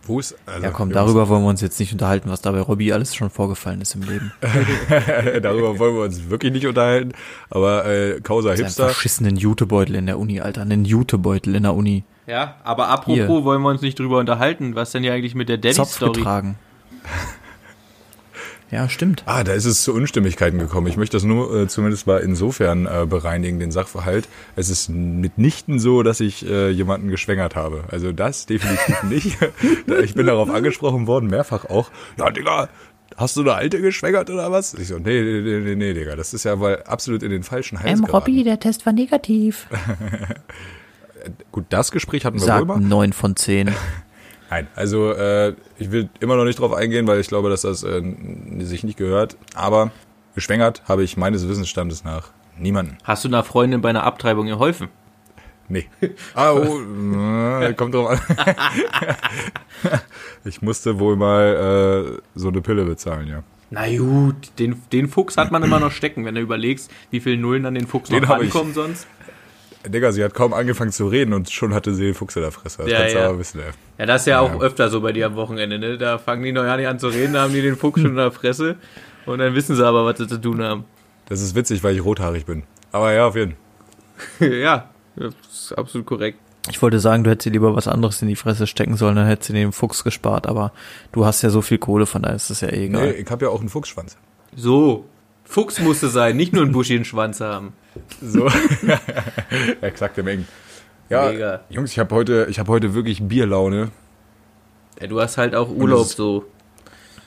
Wo ist, also, Ja, komm, darüber wollen wir uns jetzt nicht unterhalten, was da bei Robby alles schon vorgefallen ist im Leben. darüber wollen wir uns wirklich nicht unterhalten. Aber äh, Causa Hipster. verschissenen Jutebeutel in der Uni, Alter. Einen Jutebeutel in der Uni. Ja, aber apropos Hier. wollen wir uns nicht drüber unterhalten, was denn hier eigentlich mit der Zopf Daddy-Story? getragen. Ja, stimmt. Ah, da ist es zu Unstimmigkeiten gekommen. Ich möchte das nur äh, zumindest mal insofern äh, bereinigen, den Sachverhalt. Es ist mitnichten so, dass ich äh, jemanden geschwängert habe. Also das definitiv nicht. ich bin darauf angesprochen worden, mehrfach auch. Ja, Digga, hast du eine alte geschwängert oder was? Ich so, nee, nee, nee, nee, nee Digga, das ist ja wohl absolut in den falschen Hals Ähm, geraten. Robby, der Test war negativ. Gut, das Gespräch hatten wir wohl Sagt mal. neun von zehn. Nein, also äh, ich will immer noch nicht drauf eingehen, weil ich glaube, dass das äh, sich nicht gehört. Aber geschwängert habe ich meines Wissensstandes nach niemanden. Hast du einer Freundin bei einer Abtreibung geholfen? Nee. Ah, oh, äh, kommt drauf an. ich musste wohl mal äh, so eine Pille bezahlen, ja. Na gut, den, den Fuchs hat man immer noch stecken, wenn du überlegst, wie viele Nullen an den Fuchs Den noch rankommen sonst. Digga, sie hat kaum angefangen zu reden und schon hatte sie den Fuchs in der Fresse. Das Ja, kannst du ja. aber wissen, ey. Ja, das ist ja auch Ja. öfter so bei dir am Wochenende, ne? Da fangen die noch ja nicht an zu reden, da haben die den Fuchs schon in der Fresse und dann wissen sie aber, was sie zu tun haben. Das ist witzig, weil ich rothaarig bin. Aber ja, auf jeden Fall. ja, das ist absolut korrekt. Ich wollte sagen, du hättest dir lieber was anderes in die Fresse stecken sollen, dann hättest du den Fuchs gespart, aber du hast ja so viel Kohle, von daher ist das ja eh egal. Nee, ich habe ja auch einen Fuchsschwanz. So, Fuchs musste sein, nicht nur einen buschigen Schwanz haben. So. Exakte Mengen. Ja, Mega. Jungs, ich habe heute, ich habe heute wirklich Bierlaune. Ja, du hast halt auch Urlaub das- so.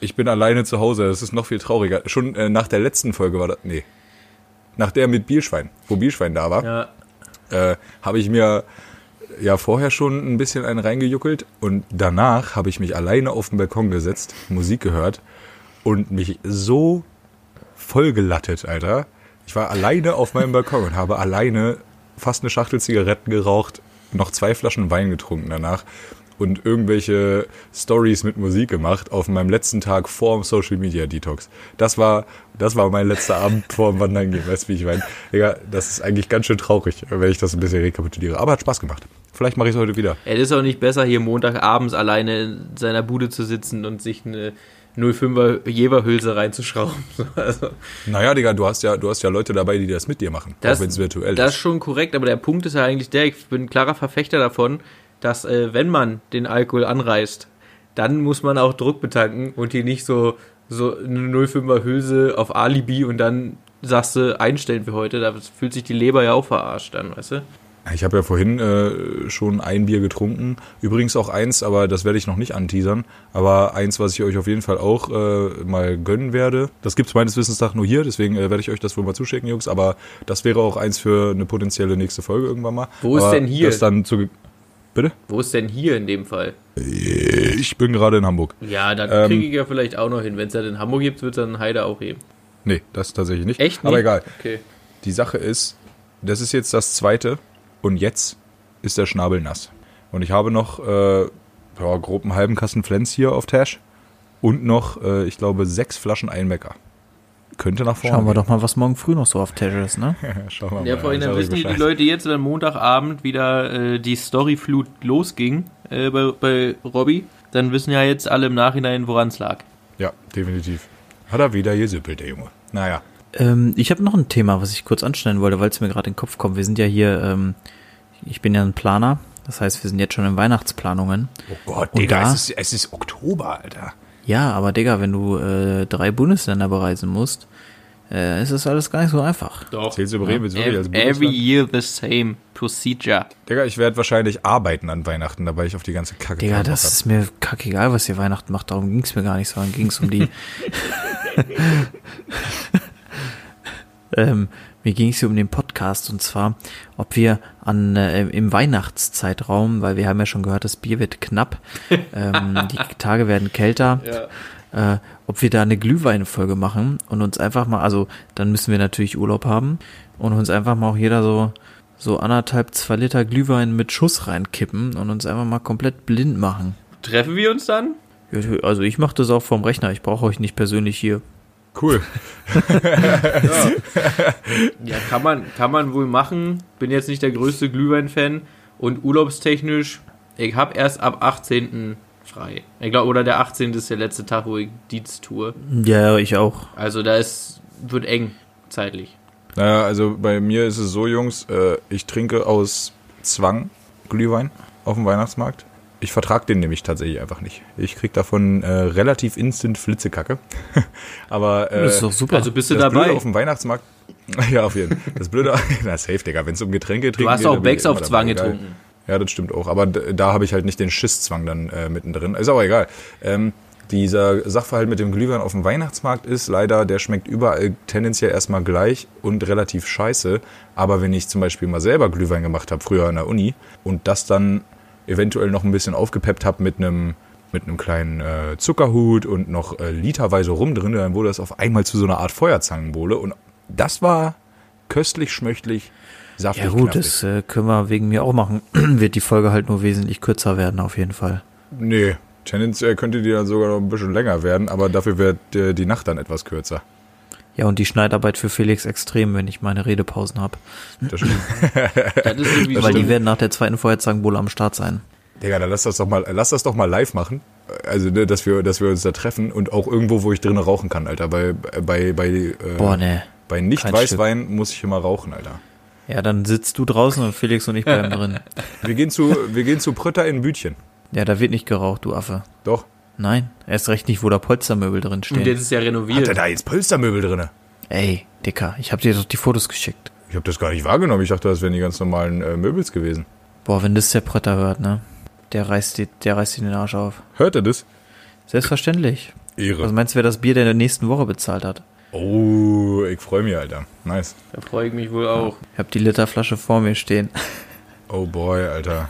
Ich bin alleine zu Hause, das ist noch viel trauriger. Schon äh, nach der letzten Folge war das, nee, nach der mit Bierschwein, wo Bierschwein da war, Ja, äh, habe ich mir ja vorher schon ein bisschen einen reingejuckelt und danach habe ich mich alleine auf den Balkon gesetzt, Musik gehört und mich so vollgelattet, Alter. Ich war alleine auf meinem Balkon und habe alleine fast eine Schachtel Zigaretten geraucht, noch zwei Flaschen Wein getrunken danach und irgendwelche Stories mit Musik gemacht auf meinem letzten Tag vor dem Social Media Detox. Das war, das war mein letzter Abend vor dem Wandern gehen, weißt du, wie ich meine? Digga, das ist eigentlich ganz schön traurig, wenn ich das ein bisschen rekapituliere. Aber hat Spaß gemacht. Vielleicht mache ich es heute wieder. es ist auch nicht besser, hier Montagabends alleine in seiner Bude zu sitzen und sich eine 05er Jeverhülse reinzuschrauben. So, Also, Naja, Digga, du hast ja, du hast ja Leute dabei, die das mit dir machen, Das- auch wenn es virtuell Das ist ist. schon korrekt, aber der Punkt ist ja eigentlich der, ich bin ein klarer Verfechter davon, dass äh, wenn man den Alkohol anreißt, dann muss man auch Druck betanken und hier nicht so, so eine 05er Hülse auf Alibi und dann sagst du einstellen für heute, da fühlt sich die Leber ja auch verarscht dann, weißt du? Ich habe ja vorhin äh, schon ein Bier getrunken. Übrigens auch eins, aber das werde ich noch nicht anteasern. Aber eins, was ich euch auf jeden Fall auch äh, mal gönnen werde. Das gibt's meines Wissens nach nur hier, deswegen äh, werde ich euch das wohl mal zuschicken, Jungs. Aber das wäre auch eins für eine potenzielle nächste Folge irgendwann mal. Wo ist aber denn hier? Das dann zu Bitte? Wo ist denn hier in dem Fall? Ich bin gerade in Hamburg. Ja, dann Ähm, kriege ich ja vielleicht auch noch hin. Wenn es halt in Hamburg gibt, wird es dann Heide auch heben. Nee, das tatsächlich nicht. Echt? Aber nicht? egal. Okay. Die Sache ist, das ist jetzt das zweite und jetzt ist der Schnabel nass. Und ich habe noch äh, ja, grob einen halben Kasten Flens hier auf Tash und noch, äh, ich glaube, sechs Flaschen Einmecker. Könnte nach vorne. Schauen wir doch mal, was morgen früh noch so auf Tash ist, ne? gehen. Schauen wir mal. Ja, dann sag euch wissen die. Leute jetzt, wenn Montagabend wieder äh, die Storyflut losging äh, bei, bei Robby, dann wissen ja jetzt alle im Nachhinein, woran es lag. Ja, definitiv. Hat er wieder gesüppelt, der Junge. Naja. Ähm, ich habe noch ein Thema, was ich kurz anstellen wollte, weil es mir gerade in den Kopf kommt. Wir sind ja hier, ähm, ich bin ja ein Planer, das heißt, wir sind jetzt schon in Weihnachtsplanungen. Oh Gott, Und Digga, da- es ist, es ist Oktober, Alter. Ja, aber Digga, wenn du äh, drei Bundesländer bereisen musst, äh, ist das alles gar nicht so einfach. Doch. Zählst du Bremen jetzt wirklich als Every Bundesland? year the same procedure. Digga, ich werde wahrscheinlich arbeiten an Weihnachten, dabei ich auf die ganze Kacke Digga, das hab. ist mir kackegal, was ihr Weihnachten macht. Darum ging's mir gar nicht, sondern ging's um die. ähm, mir ging es hier um den Podcast und zwar, ob wir an äh, im Weihnachtszeitraum, weil wir haben ja schon gehört, das Bier wird knapp, ähm, die Tage werden kälter, Ja. äh, ob wir da eine Glühweinfolge machen und uns einfach mal, also dann müssen wir natürlich Urlaub haben und uns einfach mal auch jeder so so anderthalb, zwei Liter Glühwein mit Schuss reinkippen und uns einfach mal komplett blind machen. Treffen wir uns dann? Also ich mache das auch vom Rechner, ich brauche euch nicht persönlich hier. Cool. Ja, kann man, kann man wohl machen. Bin jetzt nicht der größte Glühwein-Fan. Und urlaubstechnisch, ich habe erst ab 18. frei. Ich glaube, oder der 18. ist der letzte Tag, wo ich Dienst tue. Ja, ich auch. Also da ist, wird eng zeitlich. Naja, also bei mir ist es so, Jungs, äh, ich trinke aus Zwang Glühwein auf dem Weihnachtsmarkt. Ich vertrag den nämlich tatsächlich einfach nicht. Ich krieg davon äh, relativ instant Flitzekacke. Aber äh, Das ist doch super. Also bist du das dabei? Blöde auf dem Weihnachtsmarkt. ja, auf jeden Fall. Das Blöde, na safe, Digga, wenn es um Getränke trinken Du hast geht, auch Becks auf dabei, Zwang egal. getrunken. Ja, das stimmt auch. Aber da habe ich halt nicht den Schisszwang dann äh, mittendrin. Ist aber egal. Ähm, dieser Sachverhalt mit dem Glühwein auf dem Weihnachtsmarkt ist leider, der schmeckt überall tendenziell erstmal gleich und relativ scheiße. Aber wenn ich zum Beispiel mal selber Glühwein gemacht habe, früher an der Uni, und das dann eventuell noch ein bisschen aufgepeppt habe mit einem mit einem kleinen äh, Zuckerhut und noch äh, literweise rum drin, dann wurde das auf einmal zu so einer Art Feuerzangenbowle. Und das war köstlich, schmöchtlich, saftig, Ja gut, knackig. das äh, können wir wegen mir auch machen. Wird die Folge halt nur wesentlich kürzer werden, auf jeden Fall. Nee, tendenziell könnte die dann sogar noch ein bisschen länger werden, aber dafür wird äh, die Nacht dann etwas kürzer. Ja, und die Schneidarbeit für Felix extrem, wenn ich meine Redepausen habe. Das stimmt. Das ist irgendwie Weil so. die werden nach der zweiten Feuerzangenbowle am Start sein. Digga, dann lass das doch mal, lass das doch mal live machen. Also, ne, dass wir, dass wir uns da treffen und auch irgendwo, wo ich drinnen rauchen kann, Alter. Weil bei, bei, äh, Boah, ne. bei nicht kein Weißwein muss ich immer rauchen, Alter. Ja, dann sitzt du draußen und Felix und ich bleiben drin. Wir gehen zu, wir gehen zu Prötter in Bütchen. Ja, da wird nicht geraucht, du Affe. Doch. Nein, erst recht nicht, wo da Polstermöbel drin Und stehen. jetzt ist ja Hat er renoviert. da jetzt Polstermöbel drinne? Ey, Dicker, ich hab dir doch die Fotos geschickt. Ich habe das gar nicht wahrgenommen. Ich dachte, das wären die ganz normalen äh, Möbels gewesen. Boah, wenn das der Prötter hört, ne? Der reißt, die, der reißt dir den Arsch auf. Hört er das? Selbstverständlich. Ehre. Was meinst du, wer das Bier der nächsten Woche bezahlt hat? Oh, ich freue mich, Alter. Nice. Da freue ich mich wohl auch. Ich hab die Literflasche vor mir stehen. Oh boy, Alter.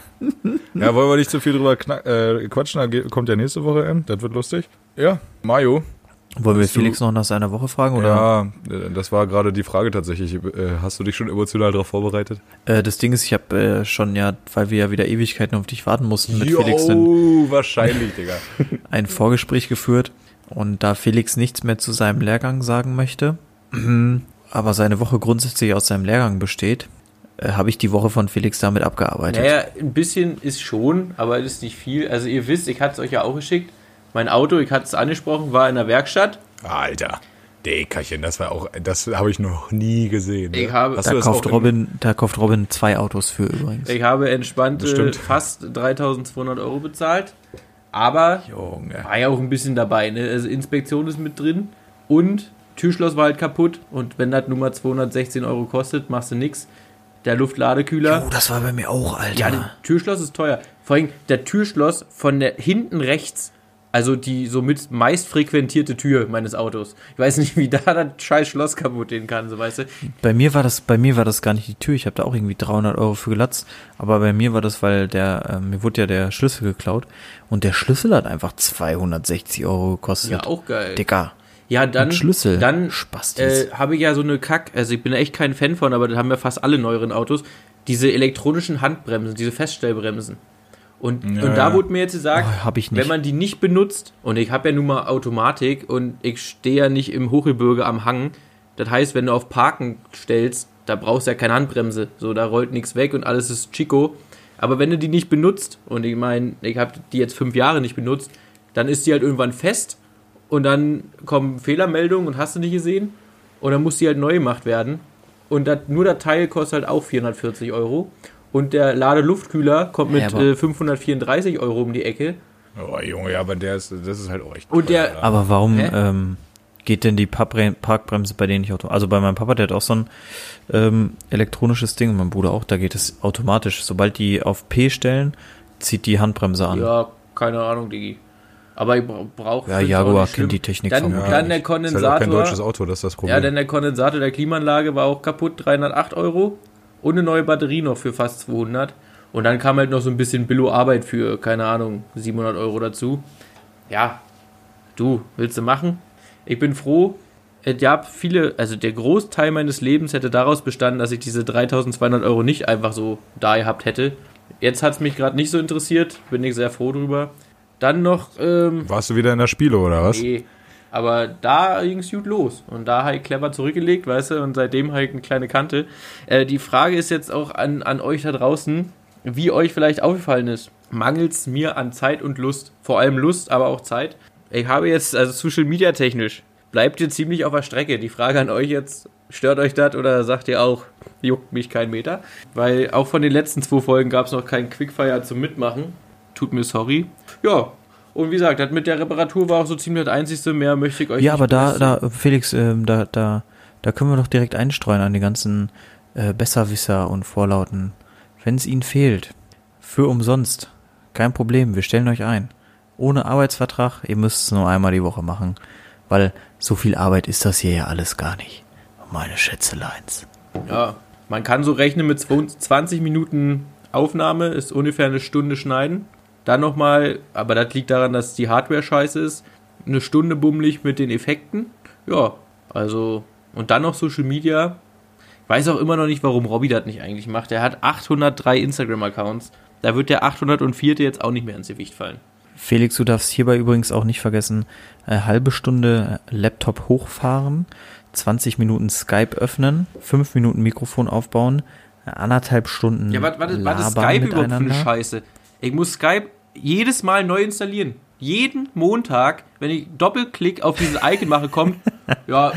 ja, wollen wir nicht zu viel drüber äh, quatschen? Da geht- kommt ja nächste Woche M. Das wird lustig. Ja, Mayo. Wollen wir Willst du- Felix noch nach seiner Woche fragen? Oder? Ja, äh, das war gerade die Frage tatsächlich. Äh, Hast du dich schon emotional darauf vorbereitet? Äh, das Ding ist, ich habe äh, schon ja, weil wir ja wieder Ewigkeiten auf dich warten mussten, mit Felix ein, Jo, wahrscheinlich, Digga. ein Vorgespräch geführt. Und da Felix nichts mehr zu seinem Lehrgang sagen möchte, aber seine Woche grundsätzlich aus seinem Lehrgang besteht, äh, habe ich die Woche von Felix damit abgearbeitet. Naja, ein bisschen ist schon, aber es ist nicht viel. Also ihr wisst, ich hatte es euch ja auch geschickt. Mein Auto, ich hatte es angesprochen, war in der Werkstatt. Alter. Dickerchen, das war auch, das habe ich noch nie gesehen. Ich ne? habe- Hast Da kauft, Robin, da kauft Robin zwei Autos für übrigens. Ich habe entspannte Bestimmt. fast 3200 Euro bezahlt. Aber Junge. war ja auch ein bisschen dabei. Ne? Also Inspektion ist mit drin und Türschloss war halt kaputt. Und wenn das Nummer 216 Euro kostet, machst du nix. Der Luftladekühler. Oh, das war bei mir auch, Alter. Ja, der Türschloss ist teuer. Vor allem der Türschloss von der hinten rechts, also die somit meist frequentierte Tür meines Autos. Ich weiß nicht, wie da das scheiß Schloss kaputt gehen kann, so weißt du. Bei mir war das, bei mir war das gar nicht die Tür. Ich habe da auch irgendwie 300 Euro für gelatzt. Aber bei mir war das, weil der, äh, mir wurde ja der Schlüssel geklaut und der Schlüssel hat einfach 260 Euro gekostet. Ja, auch geil. Dicker. Ja, dann, Mit Schlüssel. dann Spastis. äh, habe ich ja so eine Kack, also ich bin echt kein Fan von, aber das haben ja fast alle neueren Autos, diese elektronischen Handbremsen, diese Feststellbremsen. Und, Ja, und da wurde mir jetzt gesagt, Oh, wenn man die nicht benutzt, und ich habe ja nun mal Automatik und ich stehe ja nicht im Hochgebirge am Hang, das heißt, wenn du auf Parken stellst, da brauchst du ja keine Handbremse, so da rollt nichts weg und alles ist Chico. Aber wenn du die nicht benutzt, und ich meine, ich habe die jetzt fünf Jahre nicht benutzt, dann ist die halt irgendwann fest und dann kommen Fehlermeldungen und hast du nicht gesehen und dann muss die halt neu gemacht werden. Und das, nur der Teil kostet halt auch 440 Euro. Und der Ladeluftkühler kommt mit Ja, äh, 534 Euro um die Ecke. Oh, Junge, ja, aber der ist, das ist halt auch echt. Und der-. Aber warum ähm, geht denn die Parkbre Parkbremse bei denen nicht automatisch? Also bei meinem Papa, der hat auch so ein ähm, elektronisches Ding und mein Bruder auch, da geht es automatisch. Sobald die auf P stellen, zieht die Handbremse an. Ja, keine Ahnung, Digi. Aber ich brauche. Ja, Jaguar kennt die Technik Dann, vermutlich dann der ist halt kein deutsches Kondensator. Auto, das ist das Problem. Ja, denn der Kondensator der Klimaanlage war auch kaputt, 308 Euro. Und eine neue Batterie noch für fast 200. Und dann kam halt noch so ein bisschen Billo-Arbeit für, keine Ahnung, 700 Euro dazu. Ja, du, willst du machen? Ich bin froh. Es gab viele, also der Großteil meines Lebens hätte daraus bestanden, dass ich diese 3200 Euro nicht einfach so da gehabt hätte. Jetzt hat es mich gerade nicht so interessiert, bin ich sehr froh drüber. Dann noch, ähm, Warst du wieder in der Spiele oder was? Nee. Aber da ging es gut los. Und da habe ich clever zurückgelegt, weißt du, und seitdem habe ich eine kleine Kante. Äh, die Frage ist jetzt auch an, an euch da draußen, wie euch vielleicht aufgefallen ist. Mangelt es mir an Zeit und Lust? Vor allem Lust, aber auch Zeit. Ich habe jetzt, also Social Media technisch, bleibt ihr ziemlich auf der Strecke. Die Frage an euch jetzt, stört euch das oder sagt ihr auch, juckt mich kein Meter? Weil auch von den letzten zwei Folgen gab es noch keinen Quickfire zum Mitmachen. Tut mir sorry. Ja, und wie gesagt, das mit der Reparatur war auch so ziemlich das Einzige. Mehr möchte ich euch Ja, nicht aber da, da, Felix, ähm, da, da, da können wir doch direkt einstreuen an die ganzen äh, Besserwisser und Vorlauten. Wenn es ihnen fehlt, für umsonst, kein Problem, wir stellen euch ein. Ohne Arbeitsvertrag, ihr müsst es nur einmal die Woche machen, weil so viel Arbeit ist das hier ja alles gar nicht. Meine Schätzeleins. Ja, man kann so rechnen mit 20 Minuten Aufnahme, ist ungefähr eine Stunde schneiden. Dann nochmal, aber das liegt daran, dass die Hardware scheiße ist, eine Stunde bummelig mit den Effekten. Ja, also, und dann noch Social Media. Ich weiß auch immer noch nicht, warum Robby das nicht eigentlich macht. Er hat 803 Instagram-Accounts. Da wird der 804. jetzt auch nicht mehr ins Gewicht fallen. Felix, du darfst hierbei übrigens auch nicht vergessen, eine halbe Stunde Laptop hochfahren, 20 Minuten Skype öffnen, 5 Minuten Mikrofon aufbauen, anderthalb Stunden Ja, ist labern Skype überhaupt für eine. Scheiße? Ich muss Skype jedes Mal neu installieren. Jeden Montag, wenn ich Doppelklick auf dieses Icon mache, kommt, ja,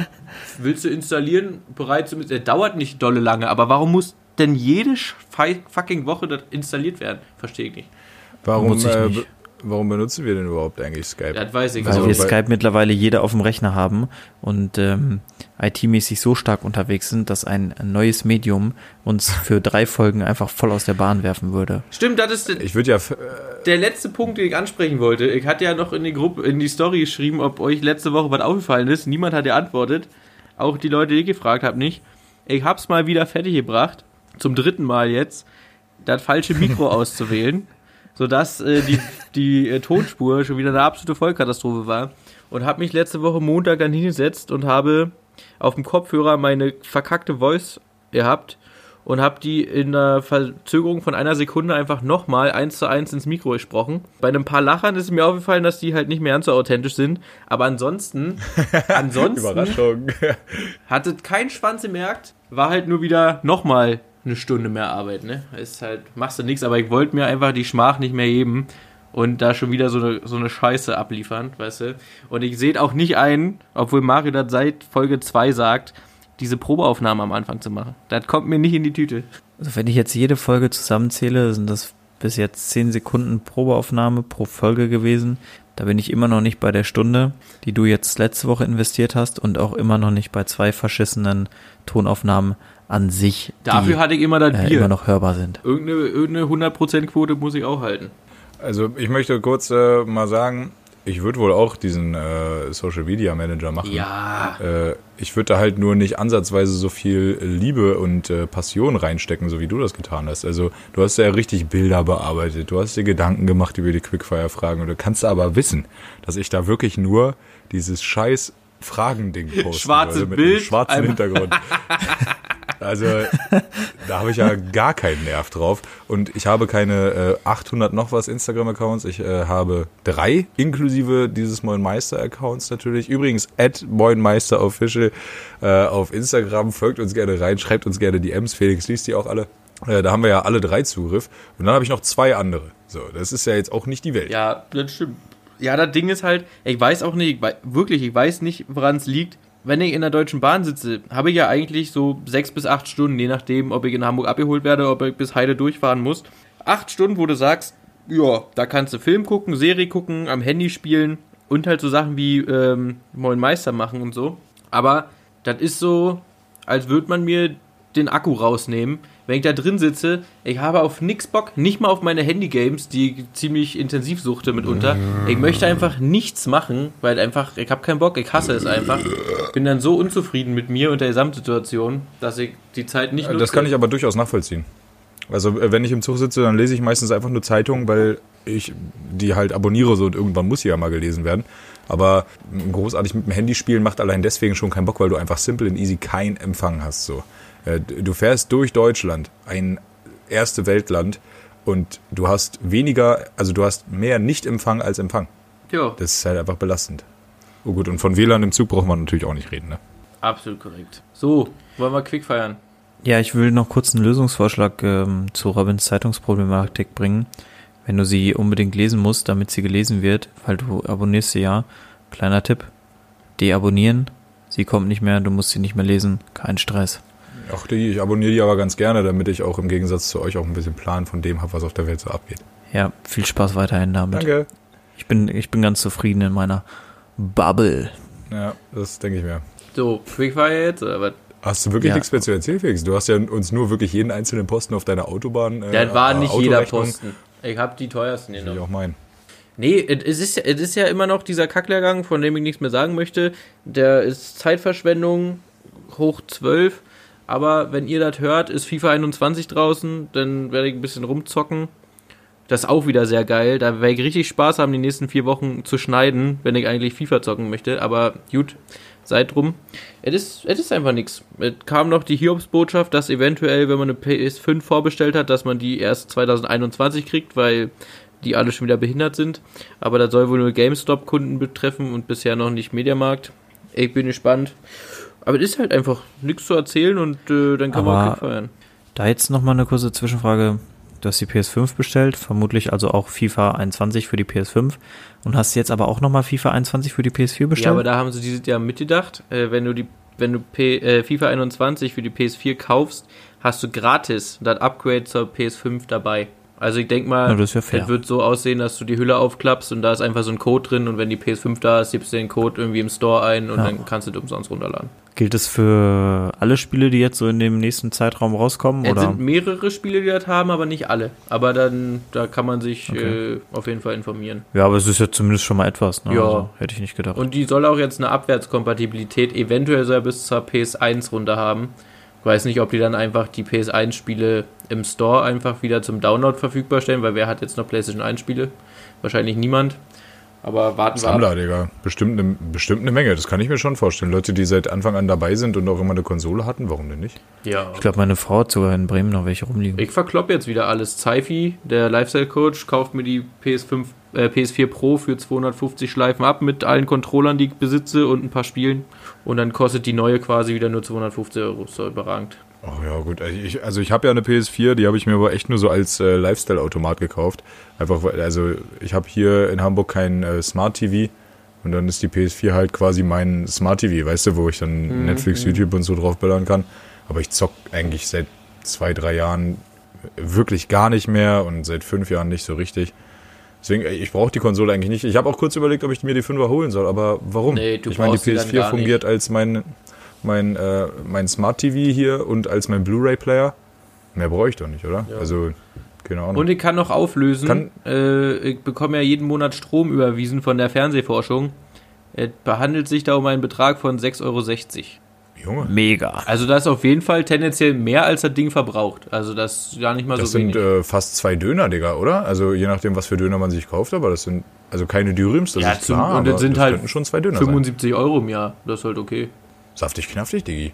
willst du installieren, bereit zu, der dauert nicht dolle lange, aber warum muss denn jede fucking Woche das installiert werden? Verstehe ich nicht. Warum, ich äh, warum benutzen wir denn überhaupt eigentlich Skype? Das weiß ich Weil Also wir Skype mittlerweile jeder auf dem Rechner haben und ähm, IT-mäßig so stark unterwegs sind, dass ein neues Medium uns für drei Folgen einfach voll aus der Bahn werfen würde. Stimmt, das ist der, Ich würde ja, der letzte Punkt, den ich ansprechen wollte. Ich hatte ja noch in die Gruppe, in die Story geschrieben, ob euch letzte Woche was aufgefallen ist. Niemand hat geantwortet. Auch die Leute, die ich gefragt habe, nicht. Ich hab's mal wieder fertig gebracht, zum dritten Mal jetzt, das falsche Mikro auszuwählen, sodass äh, die, die äh, Tonspur schon wieder eine absolute Vollkatastrophe war. Und habe mich letzte Woche Montag dann hingesetzt und habe auf dem Kopfhörer meine verkackte Voice gehabt und habe die in einer Verzögerung von einer Sekunde einfach nochmal eins zu eins ins Mikro gesprochen. Bei ein paar Lachern ist mir aufgefallen, dass die halt nicht mehr ganz so authentisch sind. Aber ansonsten, ansonsten Überraschung. hat es kein Schwanz gemerkt, war halt nur wieder nochmal eine Stunde mehr Arbeit, ne? Ist halt, machst du nichts, aber ich wollte mir einfach die Schmach nicht mehr geben und da schon wieder so eine, so eine Scheiße abliefern, weißt du? Und ich sehe auch nicht ein, obwohl Mario das seit Folge 2 sagt, diese Probeaufnahme am Anfang zu machen. Das kommt mir nicht in die Tüte. Also wenn ich jetzt jede Folge zusammenzähle, sind das bis jetzt 10 Sekunden Probeaufnahme pro Folge gewesen. Da bin ich immer noch nicht bei der Stunde, die du jetzt letzte Woche investiert hast und auch immer noch nicht bei zwei verschissenen Tonaufnahmen an sich, Dafür die hatte ich immer das äh, Bier. immer noch hörbar sind. Irgendeine, irgendeine 100%-Quote muss ich auch halten. Also ich möchte kurz äh, mal sagen, ich würde wohl auch diesen äh, Social Media Manager machen. Ja. Äh, ich würde da halt nur nicht ansatzweise so viel Liebe und äh, Passion reinstecken, so wie du das getan hast. Also du hast ja richtig Bilder bearbeitet, du hast dir Gedanken gemacht über die Quickfire-Fragen und du kannst aber wissen, dass ich da wirklich nur dieses scheiß Fragending poste. Schwarzes mit Bild, einem schwarzen Hintergrund. Also da habe ich ja gar keinen Nerv drauf. Und ich habe keine äh, 800 noch was Instagram-Accounts. Ich äh, habe drei, inklusive dieses Moin Meister-Accounts natürlich. Übrigens, at Moin Meister Official äh, auf Instagram. Folgt uns gerne rein, schreibt uns gerne DMs. Felix liest die auch alle. Äh, da haben wir ja alle drei Zugriff. Und dann habe ich noch zwei andere. So, das ist ja jetzt auch nicht die Welt. Ja, das stimmt. Ja, das Ding ist halt, ich weiß auch nicht, ich wei- wirklich, ich weiß nicht, woran es liegt. Wenn ich in der Deutschen Bahn sitze, habe ich ja eigentlich so sechs bis acht Stunden, je nachdem, ob ich in Hamburg abgeholt werde, ob ich bis Heide durchfahren muss. Acht Stunden, wo du sagst, ja, da kannst du Film gucken, Serie gucken, am Handy spielen und halt so Sachen wie ähm, Moin Meister machen und so. Aber das ist so, als würde man mir den Akku rausnehmen. Wenn ich da drin sitze, ich habe auf nix Bock, nicht mal auf meine Handygames, die ich ziemlich intensiv suchte mitunter. Ich möchte einfach nichts machen, weil einfach, ich habe keinen Bock, ich hasse es einfach. Bin dann so unzufrieden mit mir und der Gesamtsituation, dass ich die Zeit nicht nutze. Das kann ich aber durchaus nachvollziehen. Also äh, wenn ich im Zug sitze, dann lese ich meistens einfach nur Zeitungen, weil ich die halt abonniere so und irgendwann muss sie ja mal gelesen werden. Aber großartig mit dem Handy spielen macht allein deswegen schon keinen Bock, weil du einfach simple und easy keinen Empfang hast. So, du fährst durch Deutschland, ein erste Weltland, und du hast weniger, also du hast mehr Nicht-Empfang als Empfang. Ja, Das ist halt einfach belastend. Oh gut, und von WLAN im Zug braucht man natürlich auch nicht reden, ne? absolut korrekt. So, wollen wir quick feiern? Ja, ich will noch kurz einen Lösungsvorschlag ähm, zu Robins Zeitungsproblematik bringen. Wenn du sie unbedingt lesen musst, damit sie gelesen wird, weil du abonnierst sie ja, kleiner Tipp, deabonnieren, sie kommt nicht mehr, du musst sie nicht mehr lesen, kein Stress. Ach, die, ich abonniere die aber ganz gerne, damit ich auch im Gegensatz zu euch auch ein bisschen Plan von dem habe, was auf der Welt so abgeht. Ja, viel Spaß weiterhin damit. Danke. Ich bin, ich bin ganz zufrieden in meiner Bubble. Ja, das denke ich mir. So, Quickfire jetzt, oder was? Hast du wirklich Ja. nichts mehr zu erzählen, Felix? Du hast ja uns nur wirklich jeden einzelnen Posten auf deiner Autobahn. Äh, Das war nicht jeder. Posten. Ich habe die teuersten Will ich genommen. auch meinen. Nee, es ist, es ist ja immer noch dieser Kacklehrgang, von dem ich nichts mehr sagen möchte. Der ist Zeitverschwendung hoch 12. Aber wenn ihr das hört, ist FIFA 21 draußen, dann werde ich ein bisschen rumzocken. Das ist auch wieder sehr geil. Da werde ich richtig Spaß haben, die nächsten vier Wochen zu schneiden, wenn ich eigentlich FIFA zocken möchte. Aber gut, seid drum. Es ist, ist einfach nichts. Es kam noch die Hiobsbotschaft, dass eventuell, wenn man eine PS5 vorbestellt hat, dass man die erst 2021 kriegt, weil die alle schon wieder behindert sind. Aber das soll wohl nur GameStop-Kunden betreffen und bisher noch nicht Mediamarkt. Ich bin gespannt. Aber es ist halt einfach nichts zu erzählen und äh, dann kann man Aber- auch feiern. Da jetzt nochmal eine kurze Zwischenfrage. Du hast die PS5 bestellt, vermutlich also auch FIFA 21 für die PS5 und hast jetzt aber auch nochmal FIFA 21 für die PS4 bestellt? Ja, aber da haben sie dieses Jahr mitgedacht. Äh, wenn du die, wenn du P, äh, FIFA 21 für die PS4 kaufst, hast du gratis das Upgrade zur PS5 dabei. Also ich denke mal, Ja, das ja es wird so aussehen, dass du die Hülle aufklappst und da ist einfach so ein Code drin und wenn die PS5 da ist, gibst du den Code irgendwie im Store ein und Ja. dann kannst du den umsonst runterladen. Gilt es für alle Spiele, die jetzt so in dem nächsten Zeitraum rauskommen? Es sind mehrere Spiele, die das haben, aber nicht alle. Aber dann, da kann man sich Okay. äh, auf jeden Fall informieren. Ja, aber es ist ja zumindest schon mal etwas. Ne? Ja. Also, hätte ich nicht gedacht. Und die soll auch jetzt eine Abwärtskompatibilität eventuell sogar bis zur PS1 runter haben. Ich weiß nicht, ob die dann einfach die PS1-Spiele im Store einfach wieder zum Download verfügbar stellen, weil wer hat jetzt noch PlayStation 1-Spiele? Wahrscheinlich niemand. Aber warten wir ab. Sammler, Digga. Bestimmt eine, bestimmt eine Menge. Das kann ich mir schon vorstellen. Leute, die seit Anfang an dabei sind und auch immer eine Konsole hatten, warum denn nicht? Ja. ich glaube, meine Frau hat sogar in Bremen noch welche rumliegen. Ich verklopp jetzt wieder alles. Zeifi, der Lifestyle-Coach, kauft mir die PS5, äh, PS4 Pro für 250 Schleifen ab mit allen Controllern, die ich besitze und ein paar Spielen. Und dann kostet die neue quasi wieder nur 250 Euro. Ist doch überragend. Oh ja, gut. Ich, also ich habe ja eine PS4, die habe ich mir aber echt nur so als äh, Lifestyle-Automat gekauft. Einfach weil, also ich habe hier in Hamburg kein äh, Smart TV und dann ist die PS4 halt quasi mein Smart TV, weißt du, wo ich dann Netflix, YouTube und so drauf böllern kann. Aber ich zock eigentlich seit zwei, drei Jahren wirklich gar nicht mehr und seit fünf Jahren nicht so richtig. Deswegen, ich brauche die Konsole eigentlich nicht. Ich habe auch kurz überlegt, ob ich mir die 5er holen soll, aber warum? Nee, du ich meine, die brauchst sie dann PS4 gar fungiert als mein, mein, äh, mein Smart TV hier und als mein Blu-ray-Player. Mehr brauche ich doch nicht, oder? Ja. Also, keine Ahnung. Und ich kann noch auflösen. Kann- äh, ich bekomme ja jeden Monat Strom überwiesen von der Fernsehforschung. Es behandelt sich da um einen Betrag von 6,60 Euro. Junge, Mega. Also das ist auf jeden Fall tendenziell mehr, als das Ding verbraucht. Also das ist gar nicht mal das so sind wenig. äh, fast zwei Döner, Digga, oder? Also je nachdem, was für Döner man sich kauft, aber das sind also keine Dürüms, das Ja, ist zum- klar, und das sind das halt schon zwei Döner sein. 75 Euro im Jahr. Das ist halt okay. Saftig, knaftig, Digi.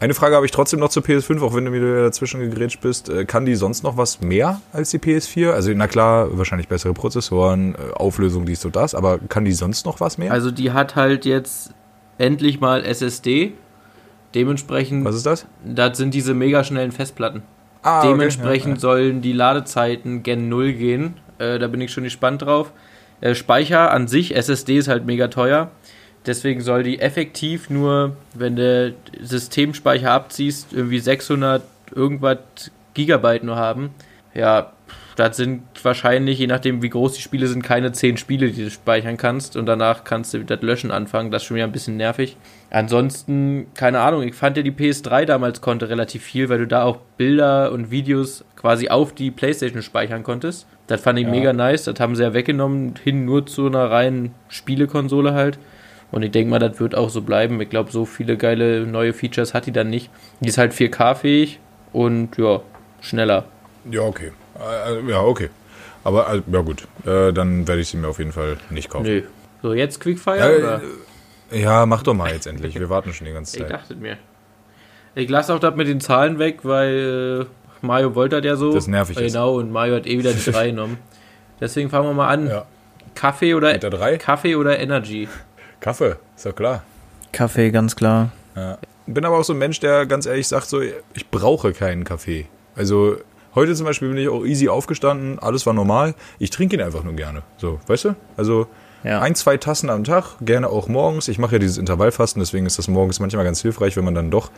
Eine Frage habe ich trotzdem noch zur PS5, auch wenn du wieder dazwischen gegrätscht bist. Äh, Kann die sonst noch was mehr als die PS4? Also, na klar, wahrscheinlich bessere Prozessoren, äh, Auflösung, dies und das, aber kann die sonst noch was mehr? Also die hat halt jetzt endlich mal SSD. Dementsprechend, was ist das? das sind diese mega schnellen Festplatten. Ah, okay, Dementsprechend ja, sollen die Ladezeiten gen Null gehen. Äh, da bin ich schon gespannt drauf. Äh, Speicher an sich, SSD ist halt mega teuer. Deswegen soll die effektiv nur, wenn du Systemspeicher abziehst, irgendwie 600 irgendwas Gigabyte nur haben. Ja, das sind wahrscheinlich, je nachdem wie groß die Spiele sind, keine 10 Spiele, die du speichern kannst. Und danach kannst du das Löschen anfangen. Das ist schon wieder ein bisschen nervig. Ansonsten, keine Ahnung, ich fand ja die PS3 damals konnte relativ viel, weil du da auch Bilder und Videos quasi auf die Playstation speichern konntest. Das fand ich Ja. mega nice. Das haben sie ja weggenommen, hin nur zu einer reinen Spielekonsole halt. Und ich denke mal, das wird auch so bleiben. Ich glaube, so viele geile neue Features hat die dann nicht. Die ist halt 4K-fähig und ja, schneller. Ja, okay. Äh, ja, okay. Aber, äh, ja gut, äh, dann werde ich sie mir auf jeden Fall nicht kaufen. Nö. So, jetzt Quickfire? Ja, oder? äh, ja, mach doch mal jetzt endlich. Wir warten schon die ganze Ich Zeit. dachte mir. Ich lasse auch das mit den Zahlen weg, weil äh, Mario wollte das ja so. Das nervig ist. Genau, und Mario hat eh wieder die 3 genommen. Deswegen fangen wir mal an. Ja. Kaffee oder Mit der 3? Kaffee oder Energy? Kaffee, ist doch klar. Kaffee, ganz klar. Ja. Bin aber auch so ein Mensch, der ganz ehrlich sagt, so, ich brauche keinen Kaffee. Also heute zum Beispiel bin ich auch easy aufgestanden, alles war normal. Ich trinke ihn einfach nur gerne. So, weißt du? Also Ja. ein, zwei Tassen am Tag, gerne auch morgens. Ich mache ja dieses Intervallfasten, deswegen ist das morgens manchmal ganz hilfreich, wenn man dann doch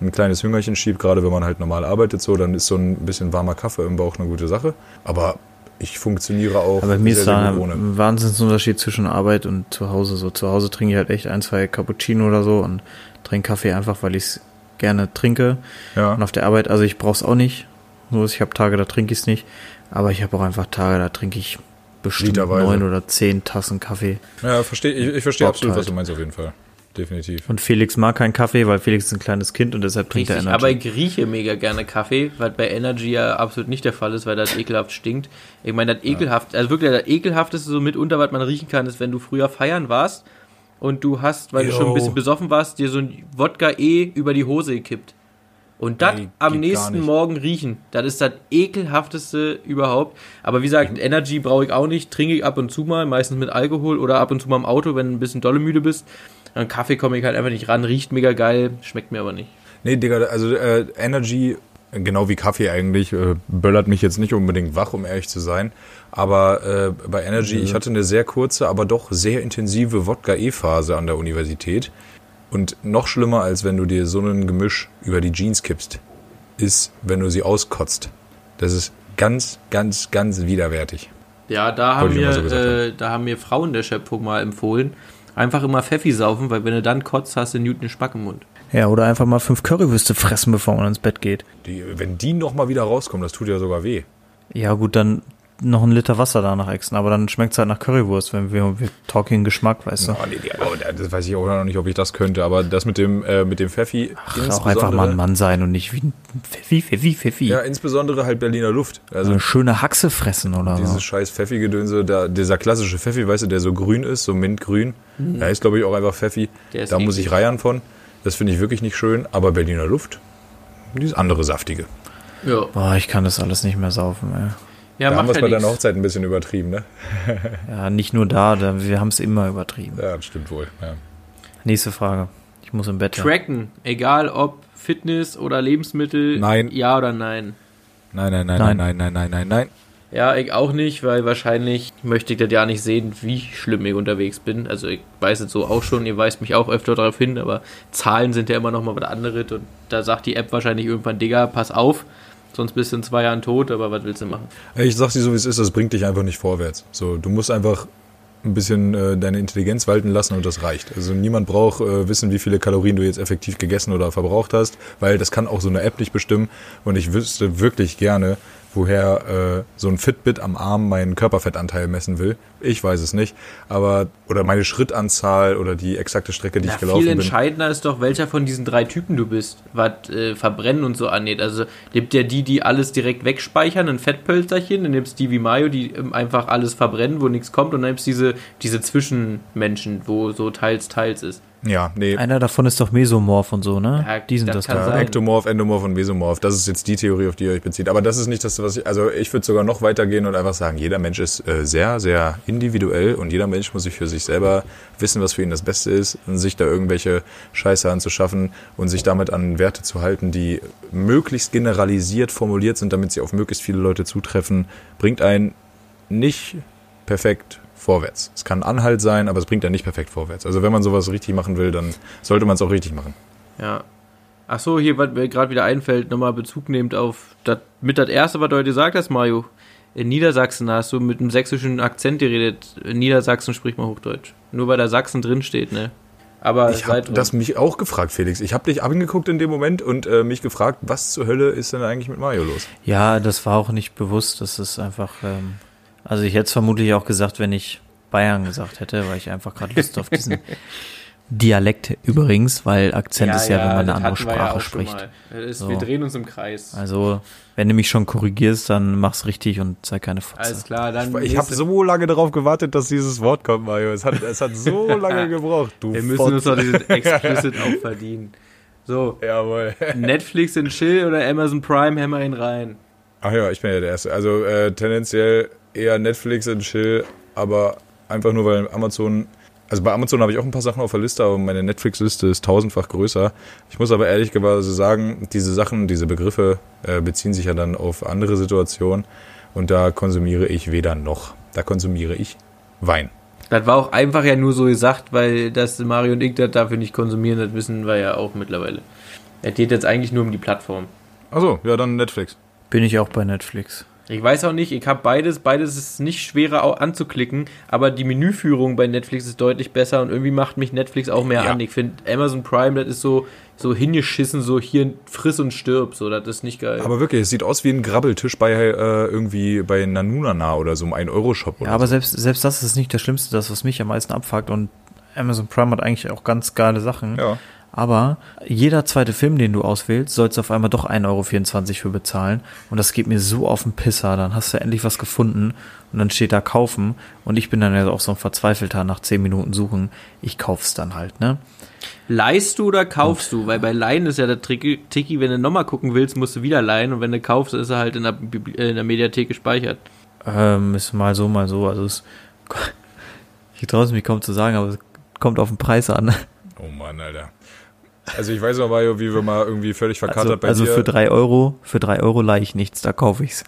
ein kleines Hüngerchen schiebt, gerade wenn man halt normal arbeitet, so, dann ist so ein bisschen warmer Kaffee im Bauch eine gute Sache. Aber ich funktioniere auch Aber mir ist da ein. Wahnsinnsunterschied zwischen Arbeit und zu Hause. So zu Hause trinke ich halt echt ein, zwei Cappuccino oder so und trinke Kaffee einfach, weil ich es gerne trinke. Ja. Und auf der Arbeit, also ich brauche es auch nicht. So, ich habe Tage, da trinke ich es nicht. Aber ich habe auch einfach Tage, da trinke ich bestimmt neun oder zehn Tassen Kaffee. Ja, verstehe, ich, ich verstehe absolut, was halt. du meinst auf jeden Fall. Definitiv. Und Felix mag keinen Kaffee, weil Felix ist ein kleines Kind und deshalb trinkt er Richtig, Energy. aber ich rieche mega gerne Kaffee, was bei Energy ja absolut nicht der Fall ist, weil das ekelhaft stinkt. Ich meine, das ekelhaft, also wirklich das ekelhafteste so mitunter, was man riechen kann, ist, wenn du früher feiern warst und du hast, weil du Jo. schon ein bisschen besoffen warst, dir so ein Wodka eh über die Hose gekippt. Und das Nee, am nächsten. Morgen riechen, das ist das ekelhafteste überhaupt. Aber wie gesagt, Energy brauche ich auch nicht, trinke ich ab und zu mal, meistens mit Alkohol oder ab und zu mal im Auto, wenn du ein bisschen dolle müde bist. An Kaffee komme ich halt einfach nicht ran, riecht mega geil, schmeckt mir aber nicht. Nee, Digga, also äh, Energy, genau wie Kaffee eigentlich, äh, böllert mich jetzt nicht unbedingt wach, um ehrlich zu sein. Aber äh, bei Energy, ich hatte eine sehr kurze, aber doch sehr intensive Wodka-E-Phase an der Universität. Und noch schlimmer, als wenn du dir so ein Gemisch über die Jeans kippst, ist, wenn du sie auskotzt. Das ist ganz, ganz, ganz widerwärtig. Ja, da haben, mir, so äh, da haben mir Frauen der Schöpfung mal empfohlen, einfach immer Pfeffi saufen, weil wenn du dann kotzt, hast du Newton den Spack im Mund. ja, oder einfach mal fünf Currywürste fressen, bevor man ins Bett geht. Die, wenn die nochmal wieder rauskommen, das tut ja sogar weh. Ja, gut, dann noch ein Liter Wasser danach exen, aber dann schmeckt es halt nach Currywurst, wenn wir, wir talking Geschmack, weißt du. Oh, nee, die, oh, das weiß ich auch noch nicht, ob ich das könnte, aber das mit dem, äh, mit dem Pfeffi. Ach, auch einfach mal ein Mann sein und nicht wie ein Pfeffi, Pfeffi, Pfeffi. Ja, insbesondere halt Berliner Luft. Also eine schöne Haxe fressen oder dieses so. scheiß Pfeffi-Gedönse, dieser klassische Pfeffi, weißt du, der so grün ist, so mintgrün. Da ist, glaube ich, auch einfach Pfeffi. Der Da muss ich reiern von. Das finde ich wirklich nicht schön, aber Berliner Luft, die ist andere saftige. Ja, Boah, ich kann das alles nicht mehr saufen, ey. Ja da haben wir macht es ja bei deiner nichts. Hochzeit ein bisschen übertrieben, ne? Ja, nicht nur da, da wir haben es immer übertrieben. Ja, das stimmt wohl. Ja. Nächste Frage. Ich muss im Bett. Ja. Tracken, egal ob Fitness oder Lebensmittel, Nein. ja oder nein. Nein, nein, nein, Nein. nein, nein, nein, nein, nein. Ja, ich auch nicht, weil wahrscheinlich möchte ich das ja nicht sehen, wie schlimm ich unterwegs bin. Also ich weiß es so auch schon, ihr weist mich auch öfter darauf hin, aber Zahlen sind ja immer noch mal was anderes und da sagt die App wahrscheinlich irgendwann, Digga, pass auf, Sonst bist du in zwei Jahren tot, aber was willst du machen? Ich sag dir so, wie es ist, das bringt dich einfach nicht vorwärts. So, du musst einfach ein bisschen äh, deine Intelligenz walten lassen und das reicht. Also niemand braucht äh, wissen, wie viele Kalorien du jetzt effektiv gegessen oder verbraucht hast, weil das kann auch so eine App nicht bestimmen. Und ich wüsste wirklich gerne, woher äh, so ein Fitbit am Arm meinen Körperfettanteil messen will. Ich weiß es nicht. Aber, oder meine Schrittanzahl oder die exakte Strecke, die Ja, ich gelaufen viel bin. entscheidender ist doch, welcher von diesen drei Typen du bist, was äh, Verbrennen und so angeht. Also gibt ja die, die alles direkt wegspeichern, ein Fettpölzerchen, dann nimmst die wie Mayo, die ähm, einfach alles verbrennen, wo nichts kommt, und dann nimmst diese, diese Zwischenmenschen, wo so teils, teils ist. Ja, nee. Einer davon ist doch Mesomorph und so, ne? Ja, Die sind das das, sein. Ektomorph, Endomorph und Mesomorph. Das ist jetzt die Theorie, auf die ihr euch bezieht. Aber das ist nicht das, was ich, also ich würde sogar noch weitergehen und einfach sagen, jeder Mensch ist äh, sehr, sehr individuell und jeder Mensch muss sich für sich selber wissen, was für ihn das Beste ist und sich da irgendwelche Scheiße anzuschaffen und sich damit an Werte zu halten, die möglichst generalisiert formuliert sind, damit sie auf möglichst viele Leute zutreffen, bringt einen nicht perfekt vorwärts. Es kann ein Anhalt sein, aber es bringt einen nicht perfekt vorwärts. Also wenn man sowas richtig machen will, dann sollte man es auch richtig machen. Ja. Ach so, hier, was mir gerade wieder einfällt, nochmal Bezug nehmend auf das, mit das erste, was du heute gesagt hast, Mario. In Niedersachsen hast du mit einem sächsischen Akzent geredet. In Niedersachsen spricht man Hochdeutsch. Nur weil da Sachsen drin steht, ne? Aber Ich habe das mich auch gefragt, Felix. Ich habe dich angeguckt in dem Moment und äh, mich gefragt, was zur Hölle ist denn eigentlich mit Mario los? Ja, das war auch nicht bewusst. Das ist einfach. Ähm, also ich hätte es vermutlich auch gesagt, wenn ich Bayern gesagt hätte, weil ich einfach gerade Lust auf diesen Dialekt übrigens, weil Akzent ist ja, wenn man eine andere ja Sprache schon spricht. ist, So. Wir drehen uns im Kreis. Also, wenn du mich schon korrigierst, dann mach's richtig und sei keine Fotze. Alles klar, dann. Ich habe nächste- so lange darauf gewartet, dass dieses Wort kommt, Mario. Es hat, es hat so lange gebraucht. Du Wir müssen uns doch Fotze. diesen Explicit auch verdienen. So, Jawohl. Netflix in Chill oder Amazon Prime, hämmer ihn rein. Ach ja, ich bin ja der Erste. Also äh, tendenziell eher Netflix und Chill, aber einfach nur, weil Amazon... Also bei Amazon habe ich auch ein paar Sachen auf der Liste, aber meine Netflix-Liste ist tausendfach größer. Ich muss aber ehrlicherweise sagen, diese Sachen, diese Begriffe äh, beziehen sich ja dann auf andere Situationen und da konsumiere ich weder noch. Da konsumiere ich Wein. Das war auch einfach ja nur so gesagt, weil das Mario und ich das dafür nicht konsumieren, das wissen wir ja auch mittlerweile. Es geht jetzt eigentlich nur um die Plattform. Achso, ja, dann Netflix. Bin ich auch bei Netflix. Ich weiß auch nicht, ich habe beides, beides ist nicht schwerer anzuklicken, aber die Menüführung bei Netflix ist deutlich besser und irgendwie macht mich Netflix auch mehr Ja. an. Ich finde Amazon Prime, das ist so, so hingeschissen, so hier friss und stirb, so, das ist nicht geil. Aber wirklich, es sieht aus wie ein Grabbeltisch bei äh, irgendwie bei Nanunana oder so einem 1-Euro-Shop oder Ja, aber so. selbst, selbst das ist nicht das Schlimmste, das, was mich am meisten abfuckt. Und Amazon Prime hat eigentlich auch ganz geile Sachen. Ja. Aber jeder zweite Film, den du auswählst, sollst du auf einmal doch 1,24 Euro für bezahlen. Und das geht mir so auf den Pisser. Dann hast du endlich was gefunden und dann steht da kaufen. Und ich bin dann ja auch so ein Verzweifelter nach 10 Minuten suchen. Ich kauf's dann halt, ne? Leihst du oder kaufst du? Weil bei Leihen ist ja der Tricky, Tricky, wenn du nochmal gucken willst, musst du wieder leihen und wenn du kaufst, ist er halt in der, äh, in der Mediathek gespeichert. Ähm, ist mal so, mal so. Also es, ich traue es mich kaum zu sagen, aber es kommt auf den Preis an. Oh Mann, Alter. Also ich weiß noch, Mario, wie wir mal irgendwie völlig verkatert Also, bei also dir. für drei Euro, für drei Euro leihe ich nichts, da kaufe ich's.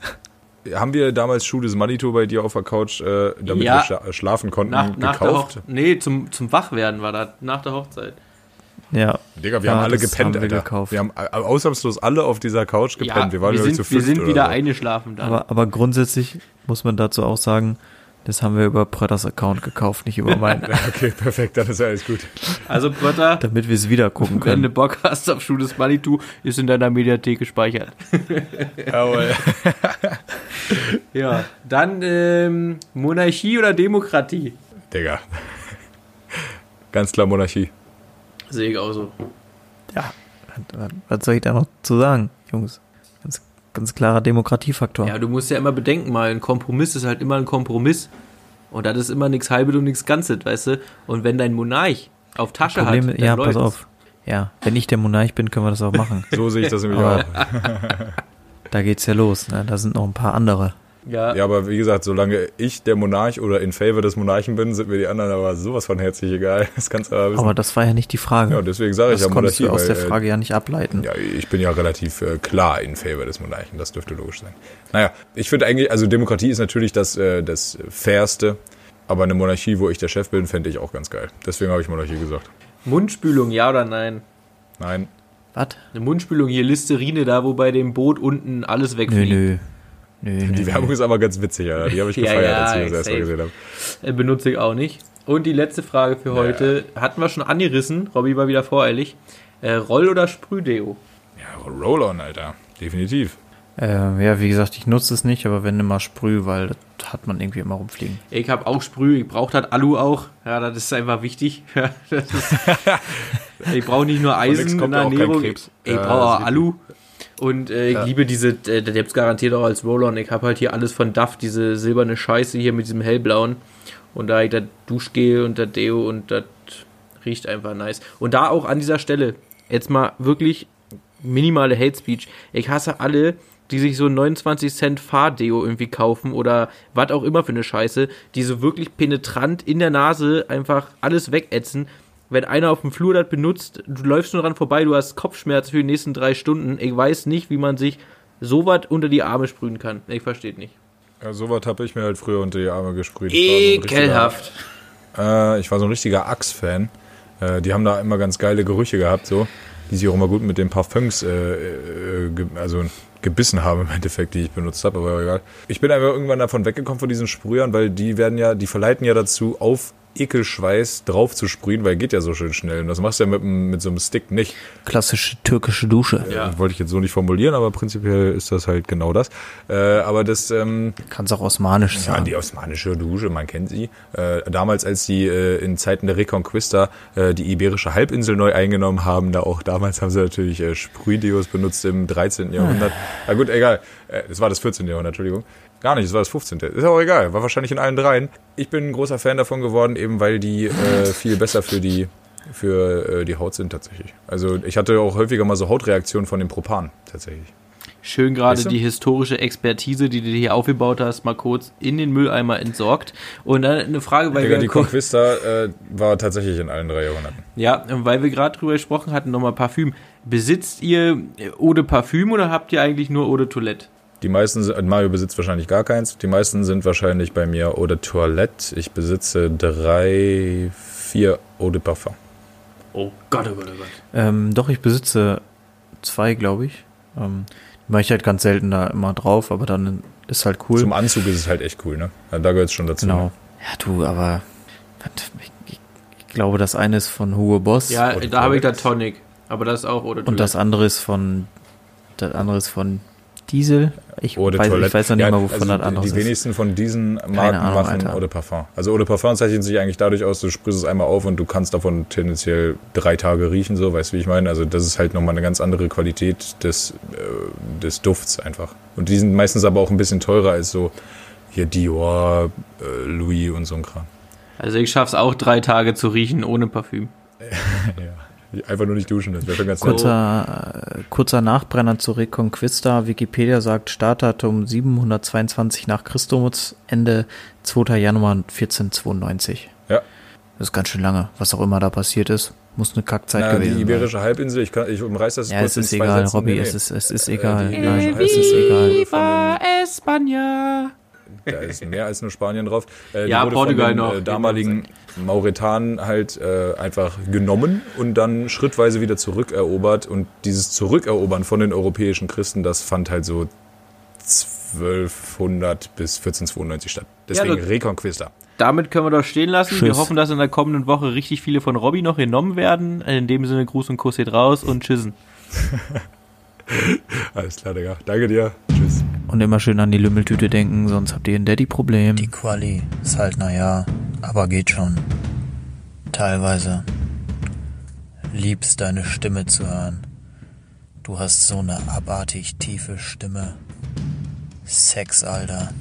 haben wir damals Schuh des Manitou bei dir auf der Couch, äh, damit Ja. wir schla schlafen konnten, Nach, nach der gekauft? Hochzeit. Nee, zum, zum Wachwerden war das, nach der Hochzeit. Ja. Digga, wir Ja, haben alle gepennt, haben wir Alter. gekauft. Wir haben äh, ausnahmslos alle auf dieser Couch gepennt. wir waren, wir sind, zu wir fünft sind oder wieder so. eingeschlafen dann. Aber, aber grundsätzlich muss man dazu auch sagen, das haben wir über Pretters Account gekauft, nicht über meinen, Okay, perfekt, dann ist alles gut. also Potter, damit wir es wieder gucken wenn du können. Bock hast auf Schuh des Manitou, ist in deiner Mediathek gespeichert. Jawohl. Ja, dann ähm, Monarchie oder Demokratie? Digga. Ganz klar Monarchie. Sehe ich auch so. Ja, was soll ich da noch zu sagen, Jungs? Ganz, klarer Demokratiefaktor. Ja, du musst ja immer bedenken, mal ein Kompromiss ist halt immer ein Kompromiss. Und das ist immer nichts Halbes und nichts Ganzes, weißt du? Und wenn dein Monarch auf Tasche Problem, hat, dann ja, pass läuft's. auf. Ja, wenn ich der Monarch bin, können wir das auch machen. So sehe ich das nämlich auch. Da geht's ja los. Ne? Da sind noch ein paar andere. Ja, Ja, aber wie gesagt, solange ich der Monarch oder in favor des Monarchen bin, sind mir die anderen aber sowas von herzlich egal. Das kannst du aber wissen. Aber das war ja nicht die Frage. ja, deswegen sage ich das ja konntest Monarchie. du aus weil, der äh, Frage ja nicht ableiten. Ja, ich bin ja relativ äh, klar in favor des Monarchen, das dürfte logisch sein. Naja, ich finde eigentlich, also Demokratie ist natürlich das, äh, das Fairste, aber eine Monarchie, wo ich der Chef bin, fände ich auch ganz geil. Deswegen habe ich Monarchie gesagt. Mundspülung, ja oder nein? Nein, Was? Eine Mundspülung hier, Listerine, da wo bei dem Boot unten alles wegfliegt. nö. Nö, nö, Die nö. Werbung ist aber ganz witzig, ja. Die habe ich Ja, gefeiert, ja, als ich das erste Mal gesehen habe. Äh, benutze ich auch nicht. Und die letzte Frage für heute hatten wir schon angerissen. Robby war wieder voreilig. Äh, Roll- oder Sprühdeo? Ja, Roll-On, Alter. Definitiv. Äh, ja, wie gesagt, ich nutze es nicht, aber wenn immer Sprüh, weil das hat man irgendwie immer rumfliegen. Ich habe auch Sprüh, ich brauche das Alu auch. Ja, das ist einfach wichtig. Ja, ist, ich brauche nicht nur Eisen in kommt der auch kein Ernährung, Krebs. ich Ja, brauche auch Alu. Und äh, ich Ja. liebe diese, äh, der gibt's garantiert auch als Roll-On. Ich habe halt hier alles von Duff, diese silberne Scheiße hier mit diesem hellblauen. Und da ich das Duschgel und das Deo und das riecht einfach nice. Und da auch an dieser Stelle, jetzt mal wirklich minimale Hate Speech. Ich hasse alle, die sich so ein 29 Cent Fahrdeo irgendwie kaufen oder was auch immer für eine Scheiße, die so wirklich penetrant in der Nase einfach alles wegätzen. Wenn einer auf dem Flur das benutzt, du läufst nur dran vorbei, du hast Kopfschmerzen für die nächsten drei Stunden. Ich weiß nicht, wie man sich so was unter die Arme sprühen kann. Ich verstehe nicht. Ja, sowas habe ich mir halt früher unter die Arme gesprüht. Ich war so Ekelhaft. Äh, ich war so ein richtiger Axe-Fan. Äh, die haben da immer ganz geile Gerüche gehabt, so, die sich auch immer gut mit den Parfums, äh, äh, ge also gebissen haben im Endeffekt, die ich benutzt habe, aber egal. Ich bin einfach irgendwann davon weggekommen von diesen Sprühern, weil die werden ja, die verleiten ja dazu, auf Ekelschweiß drauf zu sprühen, weil geht ja so schön schnell. Und das machst du ja mit, mit so einem Stick nicht. Klassische türkische Dusche. Ja. Äh, wollte ich jetzt so nicht formulieren, aber prinzipiell ist das halt genau das. Äh, aber das, ähm, Kann's auch osmanisch ja, sein. die osmanische Dusche, man kennt sie. Äh, damals, als sie äh, in Zeiten der Reconquista äh, die iberische Halbinsel neu eingenommen haben, da auch damals haben sie natürlich äh, Sprühdeos benutzt im 13. Jahrhundert. Na gut, egal. Äh, das war das 14. Jahrhundert, Entschuldigung. Gar nicht, das war das 15. Ist aber egal, war wahrscheinlich in allen dreien. Ich bin ein großer Fan davon geworden, eben weil die äh, viel besser für die für äh, die Haut sind tatsächlich. Also ich hatte auch häufiger mal so Hautreaktionen von dem Propan tatsächlich. Schön gerade Weißt du? die historische Expertise, die du hier aufgebaut hast, mal kurz in den Mülleimer entsorgt. Und dann eine Frage, weil Digga, wir die Conquista äh, war tatsächlich in allen drei Jahrhunderten. Ja, weil wir gerade drüber gesprochen hatten, nochmal Parfüm. Besitzt ihr Eau de Parfüm oder habt ihr eigentlich nur Eau de Toilette? Die meisten, sind- Mario besitzt wahrscheinlich gar keins. Die meisten sind wahrscheinlich bei mir Eau de Toilette. Ich besitze drei, vier Eau de Parfum. Oh Gott, oh Gott, oh Gott. Ähm, doch, ich besitze zwei, glaube ich. Ähm, die mache ich halt ganz selten da immer drauf, aber dann ist halt cool. Zum Anzug ist es halt echt cool, ne? Da gehört es schon dazu. genau. Ne? Ja, du, aber ich, glaube, das eine ist von Hugo Boss Ja, Eau da habe ich da. Tonic. Aber das ist auch Eau de Toilette. und das andere ist von das andere ist von Diesel. Ich, Eau de weiß, Toilette. ich weiß noch nicht Ja, mal, wovon also das andere Die ist. wenigsten von diesen Marken Ahnung, machen Alter. Eau de Parfum. Also Eau de Parfum zeichnet sich eigentlich dadurch aus, du sprühst es einmal auf und du kannst davon tendenziell drei Tage riechen, so, weißt du, wie ich meine? Also das ist halt nochmal eine ganz andere Qualität des, äh, des Dufts einfach. Und die sind meistens aber auch ein bisschen teurer als so hier Dior, äh, Louis und so ein Kram. Also ich schaff's auch drei Tage zu riechen ohne Parfüm. ja. Einfach nur nicht duschen, das wäre schon ganz. Kurzer, äh, kurzer Nachbrenner zur Reconquista. Wikipedia sagt Startdatum 722 nach Christus, Ende 2. Januar 1492. Ja. Das ist ganz schön lange, was auch immer da passiert ist. Muss eine Kackzeit Na, gewesen die sein. iberische Halbinsel, ich, kann, ich umreiß das Ja, kurz es in ist zwei egal, Sätzen. Robby, Nee, es ist, es ist Äh, egal. die Nein, es ist egal. den- España. Da ist mehr als nur Spanien drauf. Äh, die Ja, wurde Portugal von den, noch. Äh, damaligen Mauretanen halt äh, einfach genommen und dann schrittweise wieder zurückerobert. Und dieses Zurückerobern von den europäischen Christen, das fand halt so 1200 bis 1492 statt. Deswegen Ja, Reconquista. Damit können wir doch stehen lassen. Wir Tschüss. hoffen, dass in der kommenden Woche richtig viele von Robby noch genommen werden. In dem Sinne, Gruß und Kuss geht raus und tschüssen. Alles klar, Digga. Danke dir. Tschüss. Und immer schön an die Lümmeltüte denken, sonst habt ihr ein Daddy-Problem. Die Quali ist halt naja, aber geht schon. Teilweise. Liebst deine Stimme zu hören. Du hast so eine abartig tiefe Stimme. Sex, Alter.